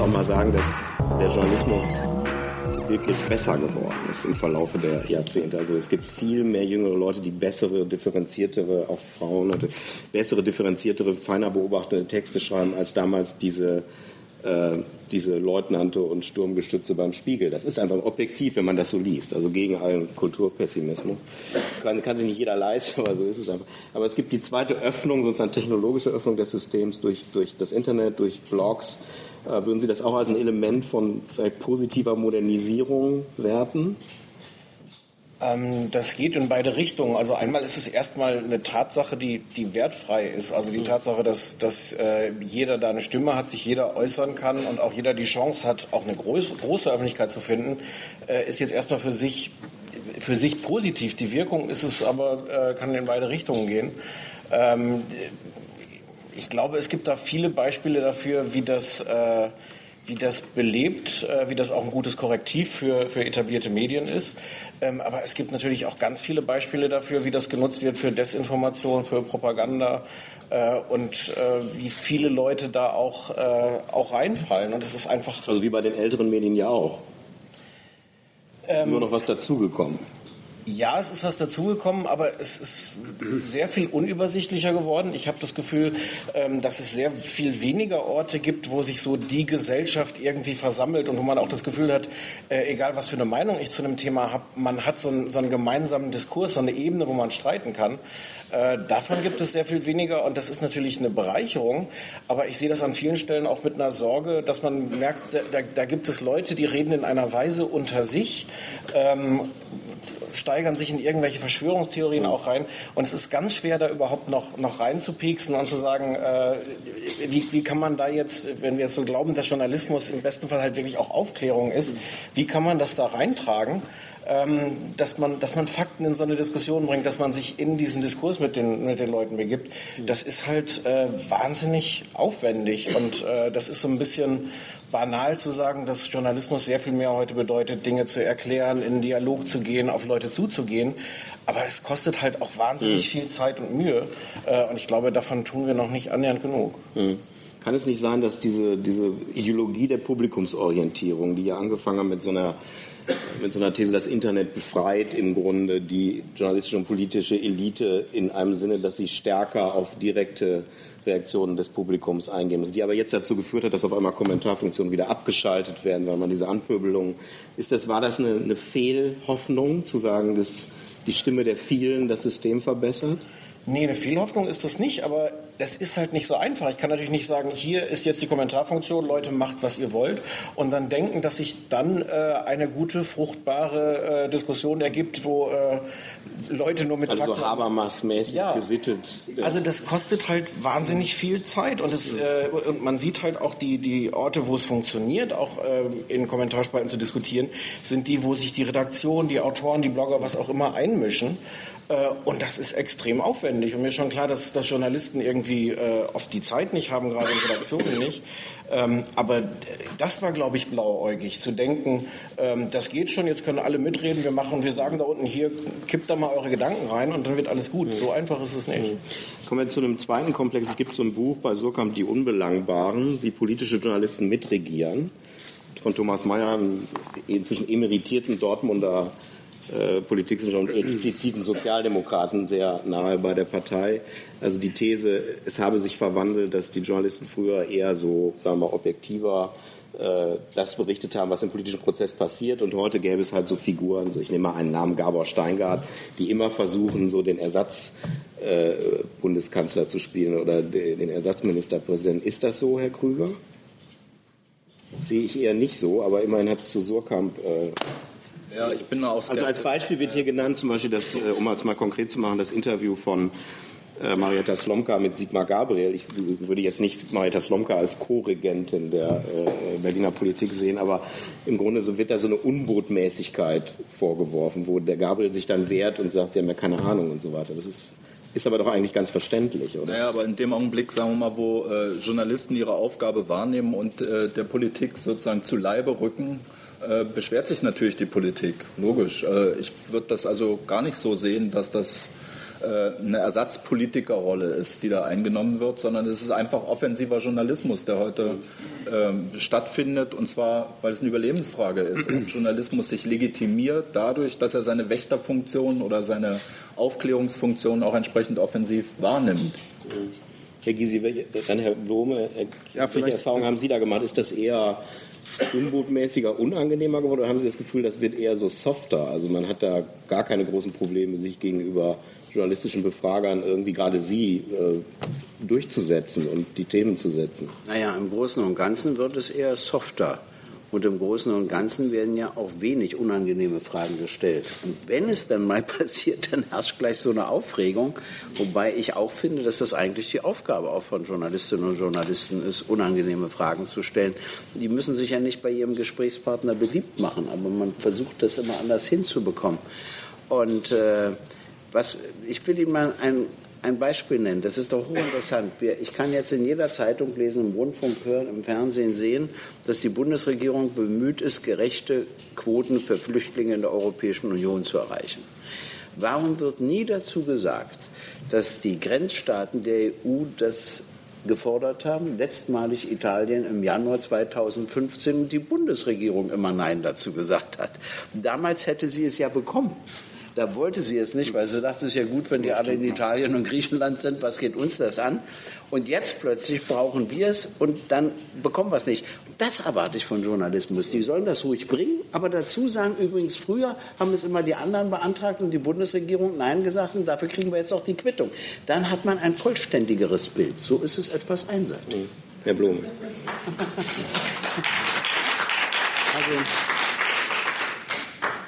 auch mal sagen, dass der Journalismus wirklich besser geworden ist im Verlaufe der Jahrzehnte. Also es gibt viel mehr jüngere Leute, die bessere, differenziertere, auch Frauen, bessere, differenziertere, feiner beobachtete Texte schreiben, als damals diese äh, diese Leutnante und Sturmgestütze beim Spiegel. Das ist einfach objektiv, wenn man das so liest. Also gegen allen Kulturpessimismus. Kann, kann sich nicht jeder leisten, aber so ist es einfach. Aber es gibt die zweite Öffnung, sozusagen technologische Öffnung des Systems durch, durch das Internet, durch Blogs. Äh, würden Sie das auch als ein Element von positiver Modernisierung werten? Ähm, das geht in beide Richtungen. Also einmal ist es erstmal eine Tatsache, die, die wertfrei ist. Also die mhm. Tatsache, dass, dass äh, jeder da eine Stimme hat, sich jeder äußern kann und auch jeder die Chance hat, auch eine groß, große Öffentlichkeit zu finden, äh, ist jetzt erstmal für sich, für sich positiv. Die Wirkung ist es aber, äh, kann in beide Richtungen gehen. Ähm, ich glaube, es gibt da viele Beispiele dafür, wie das äh, wie das belebt, äh, wie das auch ein gutes Korrektiv für, für etablierte Medien ist. Ähm, aber es gibt natürlich auch ganz viele Beispiele dafür, wie das genutzt wird für Desinformation, für Propaganda äh, und äh, wie viele Leute da auch, auch reinfallen. Und es ist einfach. Also wie bei den älteren Medien ja auch. Ist ähm, nur noch was dazugekommen. Ja, es ist was dazugekommen, aber es ist sehr viel unübersichtlicher geworden. Ich habe das Gefühl, ähm, dass es sehr viel weniger Orte gibt, wo sich so die Gesellschaft irgendwie versammelt und wo man auch das Gefühl hat, äh, egal was für eine Meinung ich zu einem Thema habe, man hat so einen, so einen gemeinsamen Diskurs, so eine Ebene, wo man streiten kann. Äh, davon gibt es sehr viel weniger und das ist natürlich eine Bereicherung. Aber ich sehe das an vielen Stellen auch mit einer Sorge, dass man merkt, da, da gibt es Leute, die reden in einer Weise unter sich. Ähm, steigern sich in irgendwelche Verschwörungstheorien auch rein. Und es ist ganz schwer, da überhaupt noch, noch reinzupieksen und zu sagen, äh, wie, wie kann man da jetzt, wenn wir jetzt so glauben, dass Journalismus im besten Fall halt wirklich auch Aufklärung ist, wie kann man das da reintragen? Ähm, dass, man, dass man Fakten in so eine Diskussion bringt, dass man sich in diesen Diskurs mit den, mit den Leuten begibt, das ist halt äh, wahnsinnig aufwendig und äh, das ist so ein bisschen banal zu sagen, dass Journalismus sehr viel mehr heute bedeutet, Dinge zu erklären, in Dialog zu gehen, auf Leute zuzugehen. Aber es kostet halt auch wahnsinnig mhm. viel Zeit und Mühe. Äh, und ich glaube, davon tun wir noch nicht annähernd genug. Mhm. Kann es nicht sein, dass diese, diese Ideologie der Publikumsorientierung, die ja angefangen hat mit so einer mit so einer These, das Internet befreit im Grunde die journalistische und politische Elite in einem Sinne, dass sie stärker auf direkte Reaktionen des Publikums eingehen müssen, die aber jetzt dazu geführt hat, dass auf einmal Kommentarfunktionen wieder abgeschaltet werden, weil man diese Anpöbelung ist das war das eine, eine Fehlhoffnung zu sagen, dass die Stimme der vielen das System verbessert? Nee, eine Fehlhoffnung ist das nicht, aber das ist halt nicht so einfach. Ich kann natürlich nicht sagen, hier ist jetzt die Kommentarfunktion, Leute, macht, was ihr wollt, und dann denken, dass sich dann äh, eine gute, fruchtbare äh, Diskussion ergibt, wo äh, Leute nur mit also Fakten... so Habermas-mäßig ja. gesittet. Ja. Also das kostet halt wahnsinnig viel Zeit und, es, äh, und man sieht halt auch die, die Orte, wo es funktioniert, auch äh, in Kommentarspalten zu diskutieren, sind die, wo sich die Redaktion, die Autoren, die Blogger, was auch immer einmischen. Äh, und das ist extrem aufwendig. Und mir ist schon klar, dass, dass Journalisten irgendwie äh, oft die Zeit nicht haben, gerade in Redaktionen nicht. Ähm, aber das war, glaube ich, blauäugig, zu denken, ähm, das geht schon, jetzt können alle mitreden, wir machen, wir sagen da unten hier, kippt da mal eure Gedanken rein und dann wird alles gut. So einfach ist es nicht. Kommen wir zu einem zweiten Komplex. Es gibt so ein Buch bei Surkamp, Die Unbelangbaren, wie politische Journalisten mitregieren, von Thomas Mayer, inzwischen emeritierten Dortmunder äh, Politikwissenschaftler und expliziten Sozialdemokraten sehr nahe bei der Partei. Also die These, es habe sich verwandelt, dass die Journalisten früher eher so, sagen wir mal, objektiver äh, das berichtet haben, was im politischen Prozess passiert. Und heute gäbe es halt so Figuren, so ich nehme mal einen Namen Gabor Steingart, die immer versuchen, so den Ersatz äh, zu spielen oder den Ersatzministerpräsidenten. Ist das so, Herr Krüger? Sehe ich eher nicht so, aber immerhin hat es zu Surkamp äh, ja, ich bin auch Also als Beispiel wird hier genannt, zum Beispiel das, äh, um es mal konkret zu machen, das Interview von äh, Marietta Slomka mit Sigmar Gabriel. Ich würde jetzt nicht Marietta Slomka als Co-Regentin der äh, Berliner Politik sehen, aber im Grunde so wird da so eine Unbotmäßigkeit vorgeworfen, wo der Gabriel sich dann wehrt und sagt, sie haben ja keine Ahnung und so weiter. Das ist ist aber doch eigentlich ganz verständlich, oder? Naja, aber in dem Augenblick, sagen wir mal, wo äh, Journalisten ihre Aufgabe wahrnehmen und äh, der Politik sozusagen zu Leibe rücken, äh, beschwert sich natürlich die Politik, logisch. Äh, ich würde das also gar nicht so sehen, dass das äh, eine Ersatzpolitikerrolle ist, die da eingenommen wird, sondern es ist einfach offensiver Journalismus, der heute äh, stattfindet, und zwar, weil es eine Überlebensfrage ist. Und Journalismus sich legitimiert dadurch, dass er seine Wächterfunktion oder seine Aufklärungsfunktion auch entsprechend offensiv wahrnimmt. Herr Gysi, dann Herr Blome, ja, welche Erfahrungen haben Sie da gemacht? Ist das eher unbotmäßiger, unangenehmer geworden oder haben Sie das Gefühl, das wird eher so softer? Also man hat da gar keine großen Probleme, sich gegenüber journalistischen Befragern irgendwie gerade Sie äh, durchzusetzen und die Themen zu setzen? Naja, im Großen und Ganzen wird es eher softer. Und im Großen und Ganzen werden ja auch wenig unangenehme Fragen gestellt. Und wenn es dann mal passiert, dann herrscht gleich so eine Aufregung. Wobei ich auch finde, dass das eigentlich die Aufgabe auch von Journalistinnen und Journalisten ist, unangenehme Fragen zu stellen. Die müssen sich ja nicht bei ihrem Gesprächspartner beliebt machen, aber man versucht das immer anders hinzubekommen. Und äh, was, ich will Ihnen mal ein ein Beispiel nennen. Das ist doch hochinteressant. Ich kann jetzt in jeder Zeitung lesen, im Rundfunk hören, im Fernsehen sehen, dass die Bundesregierung bemüht ist, gerechte Quoten für Flüchtlinge in der Europäischen Union zu erreichen. Warum wird nie dazu gesagt, dass die Grenzstaaten der EU das gefordert haben, letztmalig Italien im Januar 2015 und die Bundesregierung immer Nein dazu gesagt hat. Damals hätte sie es ja bekommen. Da wollte sie es nicht, weil sie dachte, es ist ja gut, wenn die alle in Italien und Griechenland sind. Was geht uns das an? Und jetzt plötzlich brauchen wir es und dann bekommen wir es nicht. Das erwarte ich von Journalismus. Die sollen das ruhig bringen, aber dazu sagen, übrigens, früher haben es immer die anderen beantragt und die Bundesregierung Nein gesagt und dafür kriegen wir jetzt auch die Quittung. Dann hat man ein vollständigeres Bild. So ist es etwas einseitig. Herr Blum. Also,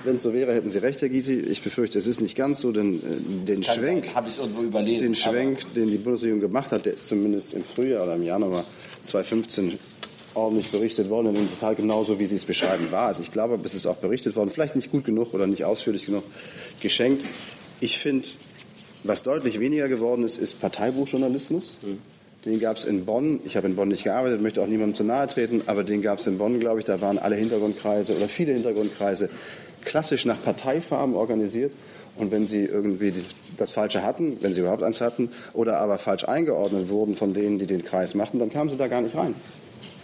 wenn es so wäre, hätten Sie recht, Herr Gysi. Ich befürchte, es ist nicht ganz so, denn äh, den Schwenk, den Schwenk, den die Bundesregierung gemacht hat, der ist zumindest im Frühjahr oder im Januar 2015 ordentlich berichtet worden und in total genauso, wie Sie es beschreiben, war. Also ich glaube, es ist auch berichtet worden, vielleicht nicht gut genug oder nicht ausführlich genug geschenkt. Ich finde, was deutlich weniger geworden ist, ist Parteibuchjournalismus. Mhm. Den gab es in Bonn. Ich habe in Bonn nicht gearbeitet, möchte auch niemandem zu nahe treten, aber den gab es in Bonn, glaube ich. Da waren alle Hintergrundkreise oder viele Hintergrundkreise klassisch nach Parteifarben organisiert. Und wenn sie irgendwie das Falsche hatten, wenn sie überhaupt eins hatten, oder aber falsch eingeordnet wurden von denen, die den Kreis machten, dann kamen sie da gar nicht rein.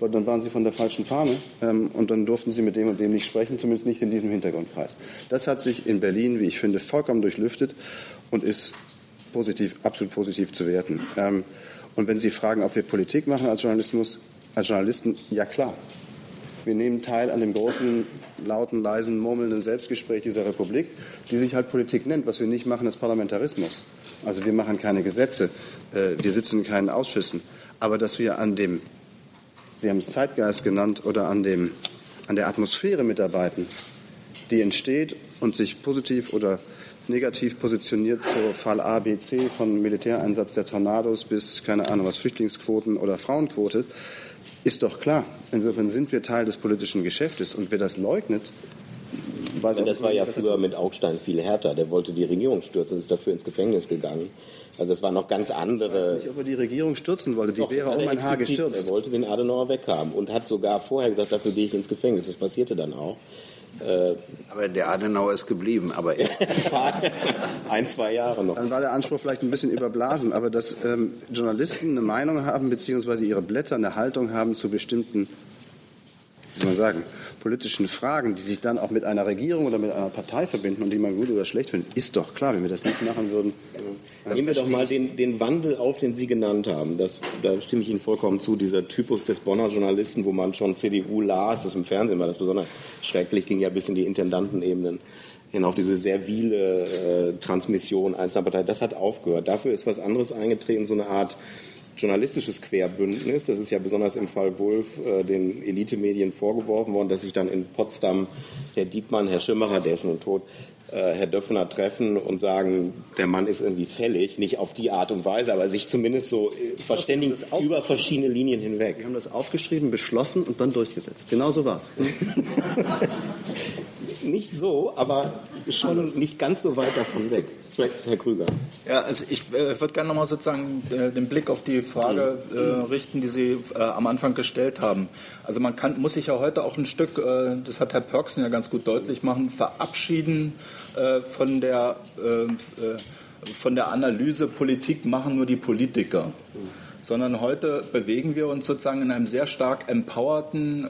Weil dann waren sie von der falschen Fahne ähm, und dann durften sie mit dem und dem nicht sprechen, zumindest nicht in diesem Hintergrundkreis. Das hat sich in Berlin, wie ich finde, vollkommen durchlüftet und ist positiv, absolut positiv zu werten. Ähm, und wenn Sie fragen, ob wir Politik machen als Journalismus, als Journalisten, ja klar. Wir nehmen teil an dem großen, lauten, leisen, murmelnden Selbstgespräch dieser Republik, die sich halt Politik nennt. Was wir nicht machen, ist Parlamentarismus. Also wir machen keine Gesetze, äh, wir sitzen in keinen Ausschüssen. Aber dass wir an dem, Sie haben es Zeitgeist genannt, oder an, dem, an der Atmosphäre mitarbeiten, die entsteht und sich positiv oder negativ positioniert zu Fall A, B, C, von Militäreinsatz der Tornados bis, keine Ahnung was, Flüchtlingsquoten oder Frauenquote, ist doch klar. Insofern sind wir Teil des politischen Geschäftes und wer das leugnet, weiß Das war ja früher mit Augstein viel härter. Der wollte die Regierung stürzen und ist dafür ins Gefängnis gegangen. Also das waren noch ganz andere. Ich weiß nicht, ob er die Regierung stürzen wollte. Die Doch, wäre um ein Haar gestürzt. Er wollte den Adenauer weghaben und hat sogar vorher gesagt, dafür gehe ich ins Gefängnis. Das passierte dann auch. Äh, aber der Adenauer ist geblieben, aber ein, zwei Jahre noch. Dann war der Anspruch vielleicht ein bisschen überblasen, aber dass ähm, Journalisten eine Meinung haben, beziehungsweise ihre Blätter eine Haltung haben zu bestimmten wie soll man sagen, politischen Fragen, die sich dann auch mit einer Regierung oder mit einer Partei verbinden und die man gut oder schlecht findet, ist doch klar, wenn wir das nicht machen würden. Nehmen wir doch mal den, den, Wandel auf, den Sie genannt haben. Das, da stimme ich Ihnen vollkommen zu. Dieser Typus des Bonner Journalisten, wo man schon CDU las, das im Fernsehen war das besonders schrecklich, ging ja bis in die Intendantenebenen hinauf, diese servile äh, Transmission einzelner Parteien. Das hat aufgehört. Dafür ist was anderes eingetreten, so eine Art journalistisches Querbündnis. Das ist ja besonders im Fall Wulff äh, den Elitemedien vorgeworfen worden, dass sich dann in Potsdam Herr Diekmann, Herr Schimmerer, der ist nun tot, äh, Herr Döpfner treffen und sagen, der Mann ist irgendwie fällig, nicht auf die Art und Weise, aber sich zumindest so äh, verständigen über verschiedene Linien hinweg. Wir haben das aufgeschrieben, beschlossen und dann durchgesetzt. Genau so war es. nicht so, aber schon nicht ganz so weit davon weg. Herr Krüger. Ja, also ich äh, würde gerne nochmal sozusagen äh, den Blick auf die Frage äh, richten, die Sie äh, am Anfang gestellt haben. Also man kann, muss sich ja heute auch ein Stück, äh, das hat Herr Pörksen ja ganz gut deutlich machen, verabschieden äh, von der von der Analyse Politik machen nur die Politiker, sondern heute bewegen wir uns sozusagen in einem sehr stark empowerten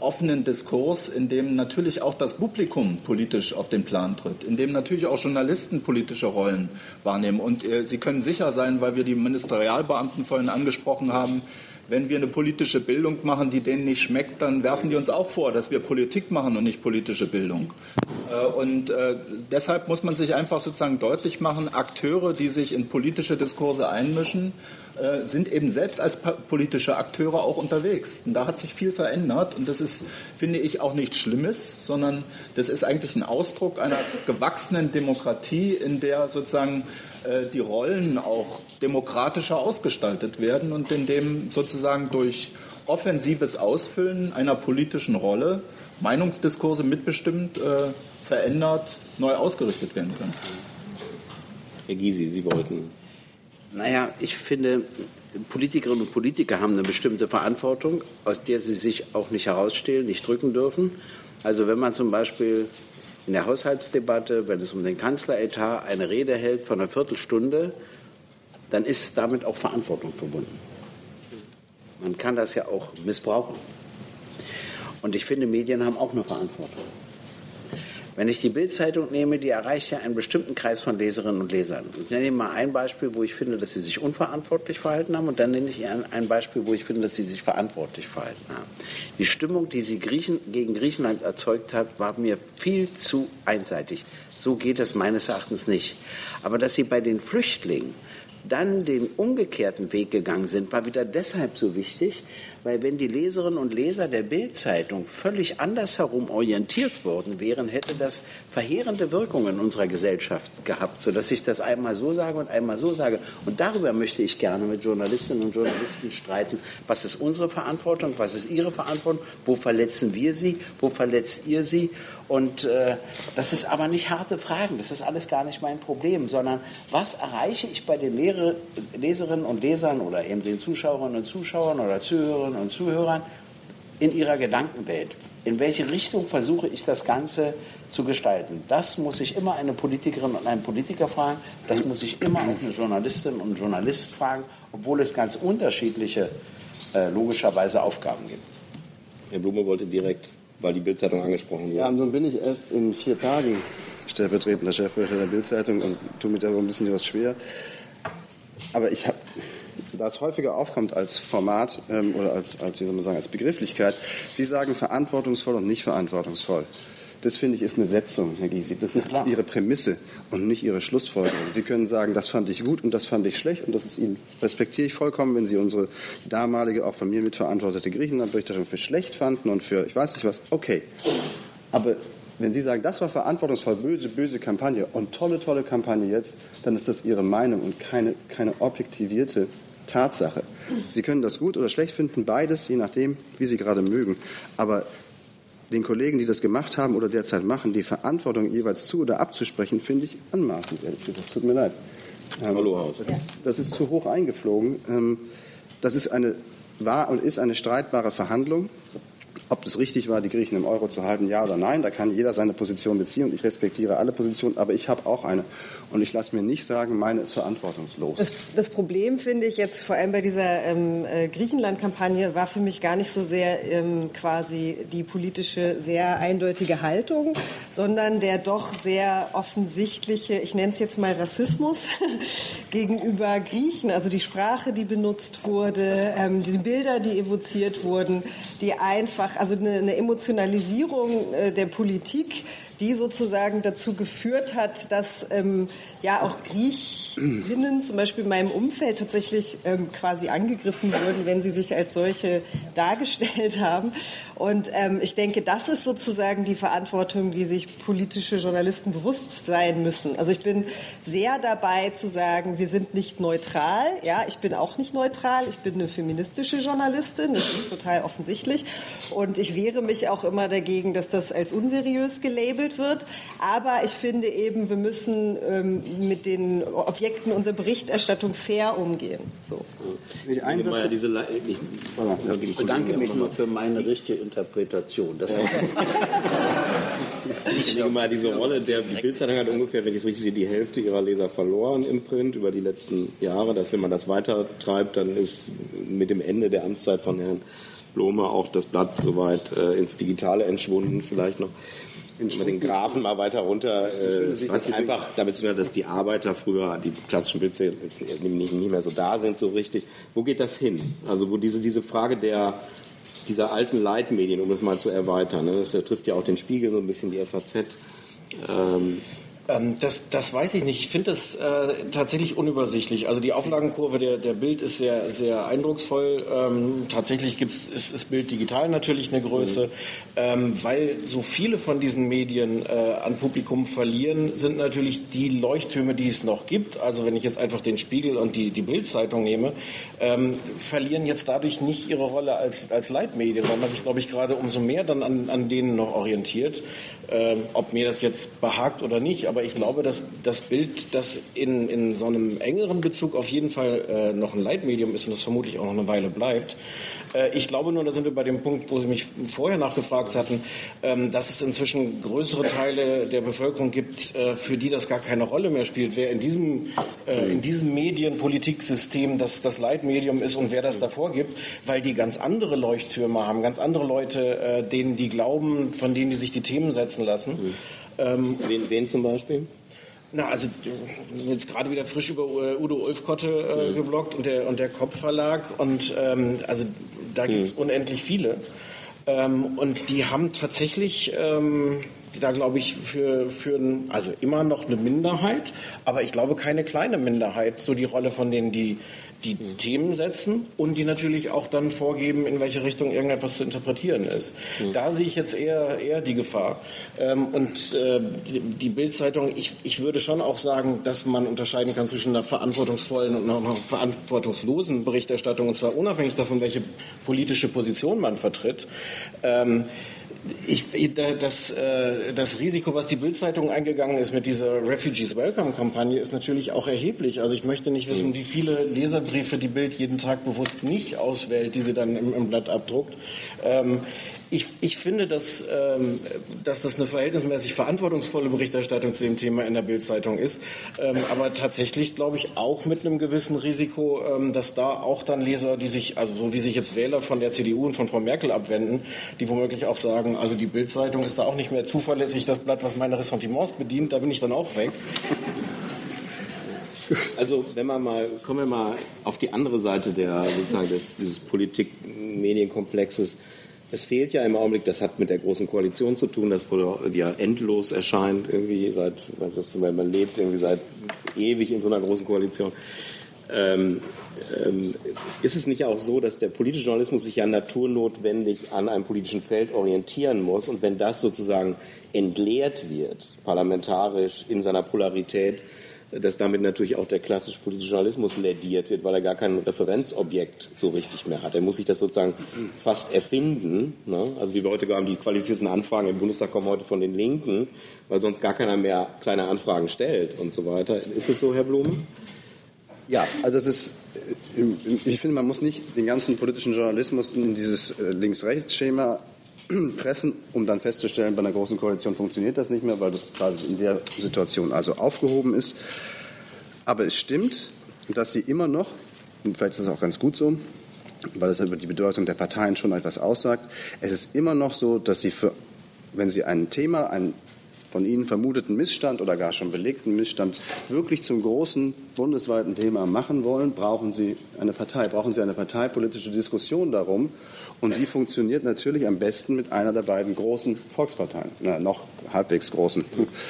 offenen Diskurs, in dem natürlich auch das Publikum politisch auf den Plan tritt, in dem natürlich auch Journalisten politische Rollen wahrnehmen. Und äh, Sie können sicher sein, weil wir die Ministerialbeamten vorhin angesprochen haben, wenn wir eine politische Bildung machen, die denen nicht schmeckt, dann werfen die uns auch vor, dass wir Politik machen und nicht politische Bildung. Äh, und äh, deshalb muss man sich einfach sozusagen deutlich machen, Akteure, die sich in politische Diskurse einmischen, äh, sind eben selbst als politische Akteure auch unterwegs. Und da hat sich viel verändert und das ist, finde ich, auch nichts Schlimmes, sondern das ist eigentlich ein Ausdruck einer gewachsenen Demokratie, in der sozusagen äh, die Rollen auch demokratischer ausgestaltet werden und in dem sozusagen durch offensives Ausfüllen einer politischen Rolle Meinungsdiskurse mitbestimmt, äh, verändert, neu ausgerichtet werden können. Herr Gysi, Sie wollten naja, ich finde, Politikerinnen und Politiker haben eine bestimmte Verantwortung, aus der sie sich auch nicht herausstehlen, nicht drücken dürfen. Also wenn man zum Beispiel in der Haushaltsdebatte, wenn es um den Kanzleretat eine Rede hält von einer Viertelstunde, dann ist damit auch Verantwortung verbunden. Man kann das ja auch missbrauchen. Und ich finde, Medien haben auch eine Verantwortung. Wenn ich die Bildzeitung nehme, die erreicht ja einen bestimmten Kreis von Leserinnen und Lesern. Ich nenne Ihnen mal ein Beispiel, wo ich finde, dass sie sich unverantwortlich verhalten haben, und dann nenne ich Ihnen ein Beispiel, wo ich finde, dass sie sich verantwortlich verhalten haben. Die Stimmung, die sie Griechen, gegen Griechenland erzeugt hat, war mir viel zu einseitig. So geht es meines Erachtens nicht. Aber dass sie bei den Flüchtlingen dann den umgekehrten Weg gegangen sind, war wieder deshalb so wichtig, weil wenn die Leserinnen und Leser der Bildzeitung völlig andersherum orientiert worden wären, hätte das verheerende Wirkungen in unserer Gesellschaft gehabt, sodass ich das einmal so sage und einmal so sage. Und darüber möchte ich gerne mit Journalistinnen und Journalisten streiten. Was ist unsere Verantwortung? Was ist ihre Verantwortung? Wo verletzen wir sie? Wo verletzt ihr sie? Und äh, das ist aber nicht harte Fragen, das ist alles gar nicht mein Problem, sondern was erreiche ich bei den Lehre, Leserinnen und Lesern oder eben den Zuschauerinnen und Zuschauern oder Zuhörerinnen und Zuhörern in ihrer Gedankenwelt? In welche Richtung versuche ich das Ganze zu gestalten? Das muss ich immer eine Politikerin und einen Politiker fragen, das muss ich immer auch eine Journalistin und einen Journalist fragen, obwohl es ganz unterschiedliche, äh, logischerweise Aufgaben gibt. Herr Blume wollte direkt weil die Bildzeitung angesprochen wurde. Ja, und nun bin ich erst in vier Tagen stellvertretender Chefredakteur der Bildzeitung und tue mir da ein bisschen was schwer. Aber ich habe, da es häufiger aufkommt als Format ähm, oder als, als, wie soll man sagen, als Begrifflichkeit, Sie sagen verantwortungsvoll und nicht verantwortungsvoll. Das finde ich ist eine Setzung, Herr Gysi. Das ist ja, Ihre Prämisse und nicht Ihre Schlussfolgerung. Sie können sagen, das fand ich gut und das fand ich schlecht und das ist Ihnen, respektiere ich vollkommen, wenn Sie unsere damalige, auch von mir mitverantwortete Griechenland-Berichterstattung für schlecht fanden und für, ich weiß nicht was, okay. Aber wenn Sie sagen, das war verantwortungsvoll, böse, böse Kampagne und tolle, tolle Kampagne jetzt, dann ist das Ihre Meinung und keine, keine objektivierte Tatsache. Sie können das gut oder schlecht finden, beides, je nachdem, wie Sie gerade mögen. Aber den Kollegen, die das gemacht haben oder derzeit machen, die Verantwortung jeweils zu oder abzusprechen, finde ich anmaßend, ehrlich gesagt. Es tut mir leid. Ähm, Hallo Haus. Das ist, das ist zu hoch eingeflogen. Ähm, das ist eine, war und ist eine streitbare Verhandlung. Ob es richtig war, die Griechen im Euro zu halten, ja oder nein, da kann jeder seine Position beziehen und ich respektiere alle Positionen, aber ich habe auch eine. Und ich lasse mir nicht sagen, meine ist verantwortungslos. Das, das Problem finde ich jetzt vor allem bei dieser ähm, äh, Griechenland-Kampagne war für mich gar nicht so sehr ähm, quasi die politische, sehr eindeutige Haltung, sondern der doch sehr offensichtliche, ich nenne es jetzt mal Rassismus gegenüber Griechen. Also die Sprache, die benutzt wurde, ähm, diese Bilder, die evoziert wurden, die einfach, also eine, eine Emotionalisierung äh, der Politik, die sozusagen dazu geführt hat, dass ähm, ja auch Griechinnen zum Beispiel in meinem Umfeld tatsächlich ähm, quasi angegriffen wurden, wenn sie sich als solche dargestellt haben. Und ähm, ich denke, das ist sozusagen die Verantwortung, die sich politische Journalisten bewusst sein müssen. Also ich bin sehr dabei zu sagen, wir sind nicht neutral. Ja, ich bin auch nicht neutral. Ich bin eine feministische Journalistin. Das ist total offensichtlich. Und ich wehre mich auch immer dagegen, dass das als unseriös gelabelt wird. Aber ich finde eben, wir müssen ähm, mit den Objekten unserer Berichterstattung fair umgehen. So. Ich, ich, bedanke mich nur für meine richtige Interpretation. Das ich denke mal, diese Rolle der Bildzeitung hat ungefähr, wenn ich es richtig sehe, die Hälfte ihrer Leser verloren im Print über die letzten Jahre. Dass wenn man das weiter treibt, dann ist mit dem Ende der Amtszeit von Herrn Blome auch das Blatt soweit äh, ins Digitale entschwunden, vielleicht noch. Wenn man den Grafen mal weiter runter, äh, was einfach damit zu tun hat, dass die Arbeiter früher, die klassischen Blitze nicht, nicht mehr so da sind, so richtig. Wo geht das hin? Also wo diese, diese Frage der, dieser alten Leitmedien, um es mal zu erweitern, ne? das trifft ja auch den Spiegel, so ein bisschen die FAZ, ähm, ähm, das, das weiß ich nicht. Ich finde das äh, tatsächlich unübersichtlich. Also die Auflagenkurve der, der Bild ist sehr, sehr eindrucksvoll. Ähm, tatsächlich gibt's, ist, ist Bild digital natürlich eine Größe. Mhm. Ähm, weil so viele von diesen Medien äh, an Publikum verlieren, sind natürlich die Leuchttürme, die es noch gibt. Also wenn ich jetzt einfach den Spiegel und die, die Bildzeitung nehme, ähm, verlieren jetzt dadurch nicht ihre Rolle als, als Leitmedien, weil man sich, glaube ich, gerade umso mehr dann an, an denen noch orientiert. Ähm, ob mir das jetzt behagt oder nicht, aber ich glaube, dass das Bild, das in, in so einem engeren Bezug auf jeden Fall äh, noch ein Leitmedium ist und das vermutlich auch noch eine Weile bleibt. Äh, ich glaube nur, da sind wir bei dem Punkt, wo Sie mich vorher nachgefragt hatten, ähm, dass es inzwischen größere Teile der Bevölkerung gibt, äh, für die das gar keine Rolle mehr spielt, wer in diesem, äh, in diesem Medienpolitiksystem das, das Leitmedium ist und wer das davor gibt, weil die ganz andere Leuchttürme haben, ganz andere Leute, äh, denen die glauben, von denen die sich die Themen setzen lassen. Ähm, wen, wen zum Beispiel? Na, also jetzt gerade wieder frisch über äh, Udo Ulfkotte äh, mhm. geblockt und der, und der Kopfverlag und ähm, also da gibt es mhm. unendlich viele. Ähm, und die haben tatsächlich ähm, da glaube ich für, für also immer noch eine Minderheit, aber ich glaube keine kleine Minderheit, so die Rolle von denen, die die mhm. Themen setzen und die natürlich auch dann vorgeben, in welche Richtung irgendetwas zu interpretieren ist. Mhm. Da sehe ich jetzt eher, eher die Gefahr. Ähm, und äh, die, die Bildzeitung, ich, ich würde schon auch sagen, dass man unterscheiden kann zwischen einer verantwortungsvollen und einer verantwortungslosen Berichterstattung, und zwar unabhängig davon, welche politische Position man vertritt. Ähm, ich, das, äh, das Risiko, was die Bildzeitung eingegangen ist mit dieser Refugees Welcome-Kampagne, ist natürlich auch erheblich. Also ich möchte nicht wissen, wie viele Leserbriefe die Bild jeden Tag bewusst nicht auswählt, die sie dann im, im Blatt abdruckt. Ähm, ich, ich finde, dass, ähm, dass das eine verhältnismäßig verantwortungsvolle Berichterstattung zu dem Thema in der Bildzeitung ist. Ähm, aber tatsächlich glaube ich auch mit einem gewissen Risiko, ähm, dass da auch dann Leser, die sich, also so wie sich jetzt Wähler von der CDU und von Frau Merkel abwenden, die womöglich auch sagen, also die Bildzeitung ist da auch nicht mehr zuverlässig, das Blatt, was meine Ressentiments bedient, da bin ich dann auch weg. Also wenn man mal, kommen wir mal auf die andere Seite der sozusagen des, dieses Politik-Medienkomplexes. Es fehlt ja im Augenblick, das hat mit der großen Koalition zu tun, das ja endlos erscheint, irgendwie seit, man lebt irgendwie seit ewig in so einer großen Koalition. Ähm, ähm, ist es nicht auch so, dass der politische Journalismus sich ja naturnotwendig an einem politischen Feld orientieren muss und wenn das sozusagen entleert wird, parlamentarisch in seiner Polarität, dass damit natürlich auch der klassische politische Journalismus lädiert wird, weil er gar kein Referenzobjekt so richtig mehr hat. Er muss sich das sozusagen fast erfinden. Ne? Also wie wir heute haben, die qualifizierten Anfragen im Bundestag kommen heute von den Linken, weil sonst gar keiner mehr kleine Anfragen stellt und so weiter. Ist es so, Herr Blumen? Ja, also das ist, äh, ich finde, man muss nicht den ganzen politischen Journalismus in dieses äh, Links-Rechts-Schema pressen, um dann festzustellen, bei einer großen Koalition funktioniert das nicht mehr, weil das quasi in der Situation also aufgehoben ist. Aber es stimmt, dass sie immer noch, und vielleicht ist das auch ganz gut so, weil es über die Bedeutung der Parteien schon etwas aussagt, es ist immer noch so, dass sie für, wenn sie ein Thema, ein von Ihnen vermuteten Missstand oder gar schon belegten Missstand wirklich zum großen bundesweiten Thema machen wollen, brauchen Sie eine Partei, brauchen Sie eine parteipolitische Diskussion darum. Und die funktioniert natürlich am besten mit einer der beiden großen Volksparteien, na, noch halbwegs großen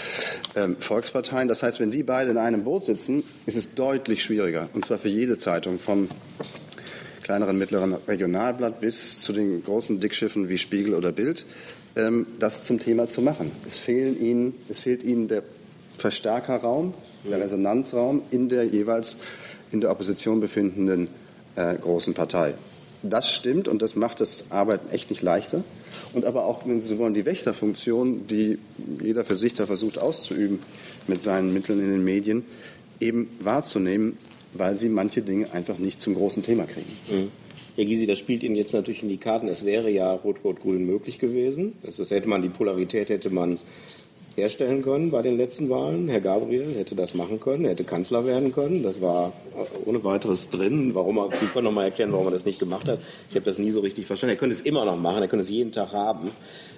ähm, Volksparteien. Das heißt, wenn die beide in einem Boot sitzen, ist es deutlich schwieriger. Und zwar für jede Zeitung, vom kleineren, mittleren Regionalblatt bis zu den großen Dickschiffen wie Spiegel oder Bild, das zum Thema zu machen. Es, fehlen ihnen, es fehlt ihnen der Verstärkerraum, der Resonanzraum in der jeweils in der Opposition befindenden äh, großen Partei. das stimmt und das macht das Arbeiten echt nicht leichter. Und aber auch, wenn Sie so wollen, die Wächterfunktion, die jeder für sich da versucht auszuüben mit seinen Mitteln in den Medien, eben wahrzunehmen, weil sie manche Dinge einfach nicht zum großen Thema kriegen. Mhm. Herr Gysi, das spielt Ihnen jetzt natürlich in die Karten. Es wäre ja Rot-Rot-Grün möglich gewesen. Das, das hätte man, die Polarität hätte man herstellen können bei den letzten Wahlen. Herr Gabriel hätte das machen können, er hätte Kanzler werden können. Das war ohne weiteres drin. Warum er, Sie können noch mal erklären, warum er das nicht gemacht hat. Ich habe das nie so richtig verstanden. Er könnte es immer noch machen, er könnte es jeden Tag haben.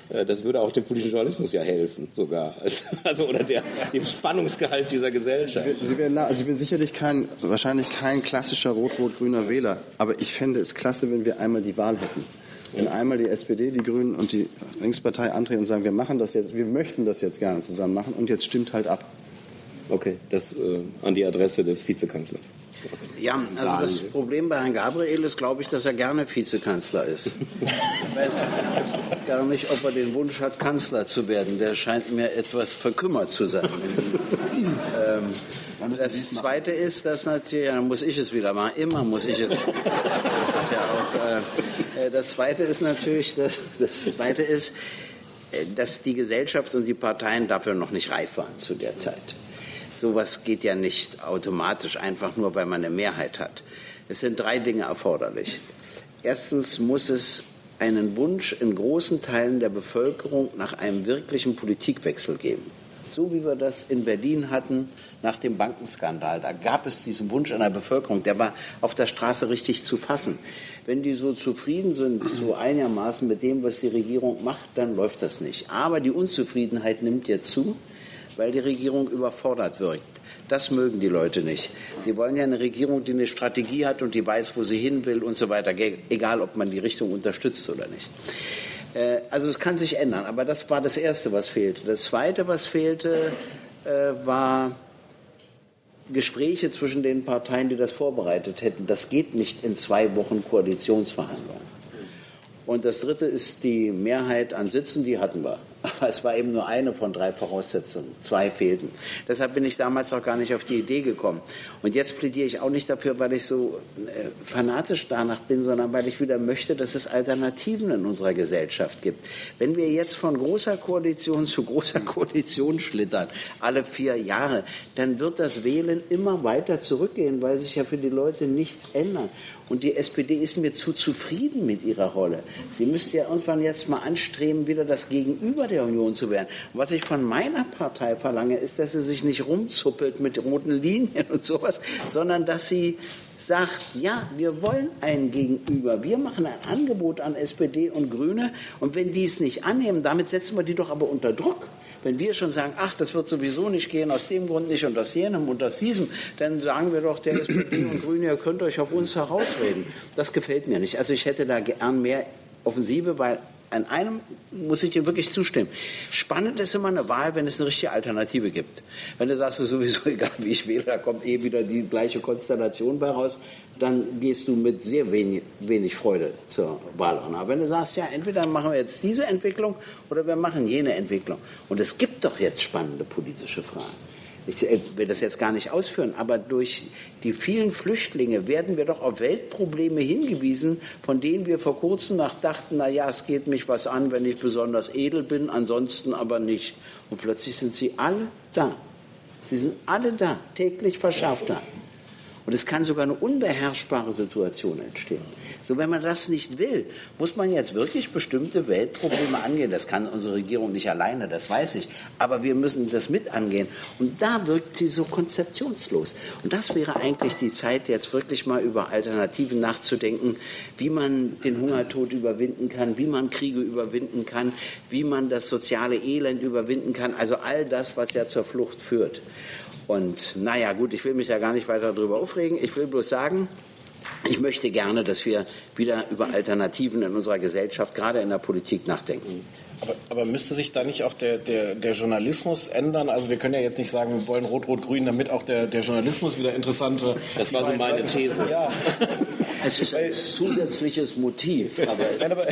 Äh, das würde auch dem politischen Journalismus ja helfen, sogar. Also, oder der, dem Spannungsgehalt dieser Gesellschaft. Sie werden, also ich bin sicherlich kein, wahrscheinlich kein klassischer rot-rot-grüner Wähler. Aber ich fände es klasse, wenn wir einmal die Wahl hätten. Wenn einmal die SPD, die Grünen und die Linkspartei antreten und sagen, wir machen das jetzt, wir möchten das jetzt gerne zusammen machen und jetzt stimmt halt ab. Okay, das äh, an die Adresse des Vizekanzlers. Ja, also das Problem bei Herrn Gabriel ist, glaube ich, dass er gerne Vizekanzler ist. Ich weiß gar nicht, ob er den Wunsch hat, Kanzler zu werden. Der scheint mir etwas verkümmert zu sein. ähm, das Zweite ist, dass natürlich, dann muss ich es wieder machen, immer muss ich es. Das ist ja auch, äh, äh, das Zweite ist natürlich, das, das Zweite ist, äh, dass die Gesellschaft und die Parteien dafür noch nicht reif waren zu der Zeit. Sowas geht ja nicht automatisch einfach nur, weil man eine Mehrheit hat. Es sind drei Dinge erforderlich. Erstens muss es einen Wunsch in großen Teilen der Bevölkerung nach einem wirklichen Politikwechsel geben. So wie wir das in Berlin hatten nach dem Bankenskandal. Da gab es diesen Wunsch einer Bevölkerung, der war auf der Straße richtig zu fassen. Wenn die so zufrieden sind, so einigermaßen mit dem, was die Regierung macht, dann läuft das nicht. Aber die Unzufriedenheit nimmt jetzt zu weil die Regierung überfordert wirkt. Das mögen die Leute nicht. Sie wollen ja eine Regierung, die eine Strategie hat und die weiß, wo sie hin will und so weiter, egal ob man die Richtung unterstützt oder nicht. Äh, also es kann sich ändern, aber das war das Erste, was fehlte. Das Zweite, was fehlte, äh, war Gespräche zwischen den Parteien, die das vorbereitet hätten. Das geht nicht in zwei Wochen Koalitionsverhandlungen. Und das Dritte ist die Mehrheit an Sitzen, die hatten wir. Aber es war eben nur eine von drei Voraussetzungen. Zwei fehlten. Deshalb bin ich damals auch gar nicht auf die Idee gekommen. Und jetzt plädiere ich auch nicht dafür, weil ich so äh, fanatisch danach bin, sondern weil ich wieder möchte, dass es Alternativen in unserer Gesellschaft gibt. Wenn wir jetzt von großer Koalition zu großer Koalition schlittern, alle vier Jahre, dann wird das Wählen immer weiter zurückgehen, weil sich ja für die Leute nichts ändert. Und die SPD ist mir zu zufrieden mit ihrer Rolle. Sie müsste ja irgendwann jetzt mal anstreben, wieder das Gegenüber der Union zu werden. Was ich von meiner Partei verlange, ist, dass sie sich nicht rumzuppelt mit roten Linien und sowas, sondern dass sie sagt, ja, wir wollen ein Gegenüber. Wir machen ein Angebot an SPD und Grüne. Und wenn die es nicht annehmen, damit setzen wir die doch aber unter Druck. Wenn wir schon sagen, ach, das wird sowieso nicht gehen, aus dem Grund nicht und aus jenem und aus diesem, dann sagen wir doch der SPD und Grüne, ihr könnt euch auf uns herausreden. Das gefällt mir nicht. Also ich hätte da gern mehr Offensive, weil an einem muss ich dir wirklich zustimmen. Spannend ist immer eine Wahl, wenn es eine richtige Alternative gibt. Wenn du sagst, sowieso egal, wie ich wähle, da kommt eh wieder die gleiche Konstellation bei raus, dann gehst du mit sehr wenig, wenig Freude zur Wahl. Aber wenn du sagst, ja, entweder machen wir jetzt diese Entwicklung oder wir machen jene Entwicklung. Und es gibt doch jetzt spannende politische Fragen. Ich äh, will das jetzt gar nicht ausführen, aber durch die vielen Flüchtlinge werden wir doch auf Weltprobleme hingewiesen, von denen wir vor kurzem noch dachten, na ja, es geht mich was an, wenn ich besonders edel bin, ansonsten aber nicht. Und plötzlich sind sie alle da. Sie sind alle da, täglich verschärft da. Und es kann sogar eine unbeherrschbare Situation entstehen. So, wenn man das nicht will, muss man jetzt wirklich bestimmte Weltprobleme angehen. Das kann unsere Regierung nicht alleine, das weiß ich. Aber wir müssen das mit angehen. Und da wirkt sie so konzeptionslos. Und das wäre eigentlich die Zeit, jetzt wirklich mal über Alternativen nachzudenken, wie man den Hungertod überwinden kann, wie man Kriege überwinden kann, wie man das soziale Elend überwinden kann. Also all das, was ja zur Flucht führt. Und naja, gut, ich will mich ja gar nicht weiter darüber aufregen. Ich will bloß sagen, ich möchte gerne, dass wir wieder über Alternativen in unserer Gesellschaft, gerade in der Politik, nachdenken. Aber, aber, müsste sich da nicht auch der, der, der, Journalismus ändern? Also wir können ja jetzt nicht sagen, wir wollen Rot-Rot-Grün, damit auch der, der Journalismus wieder interessante... Das war so meine These. Ja. Es ist ein zusätzliches Motiv. Aber, Nein, aber,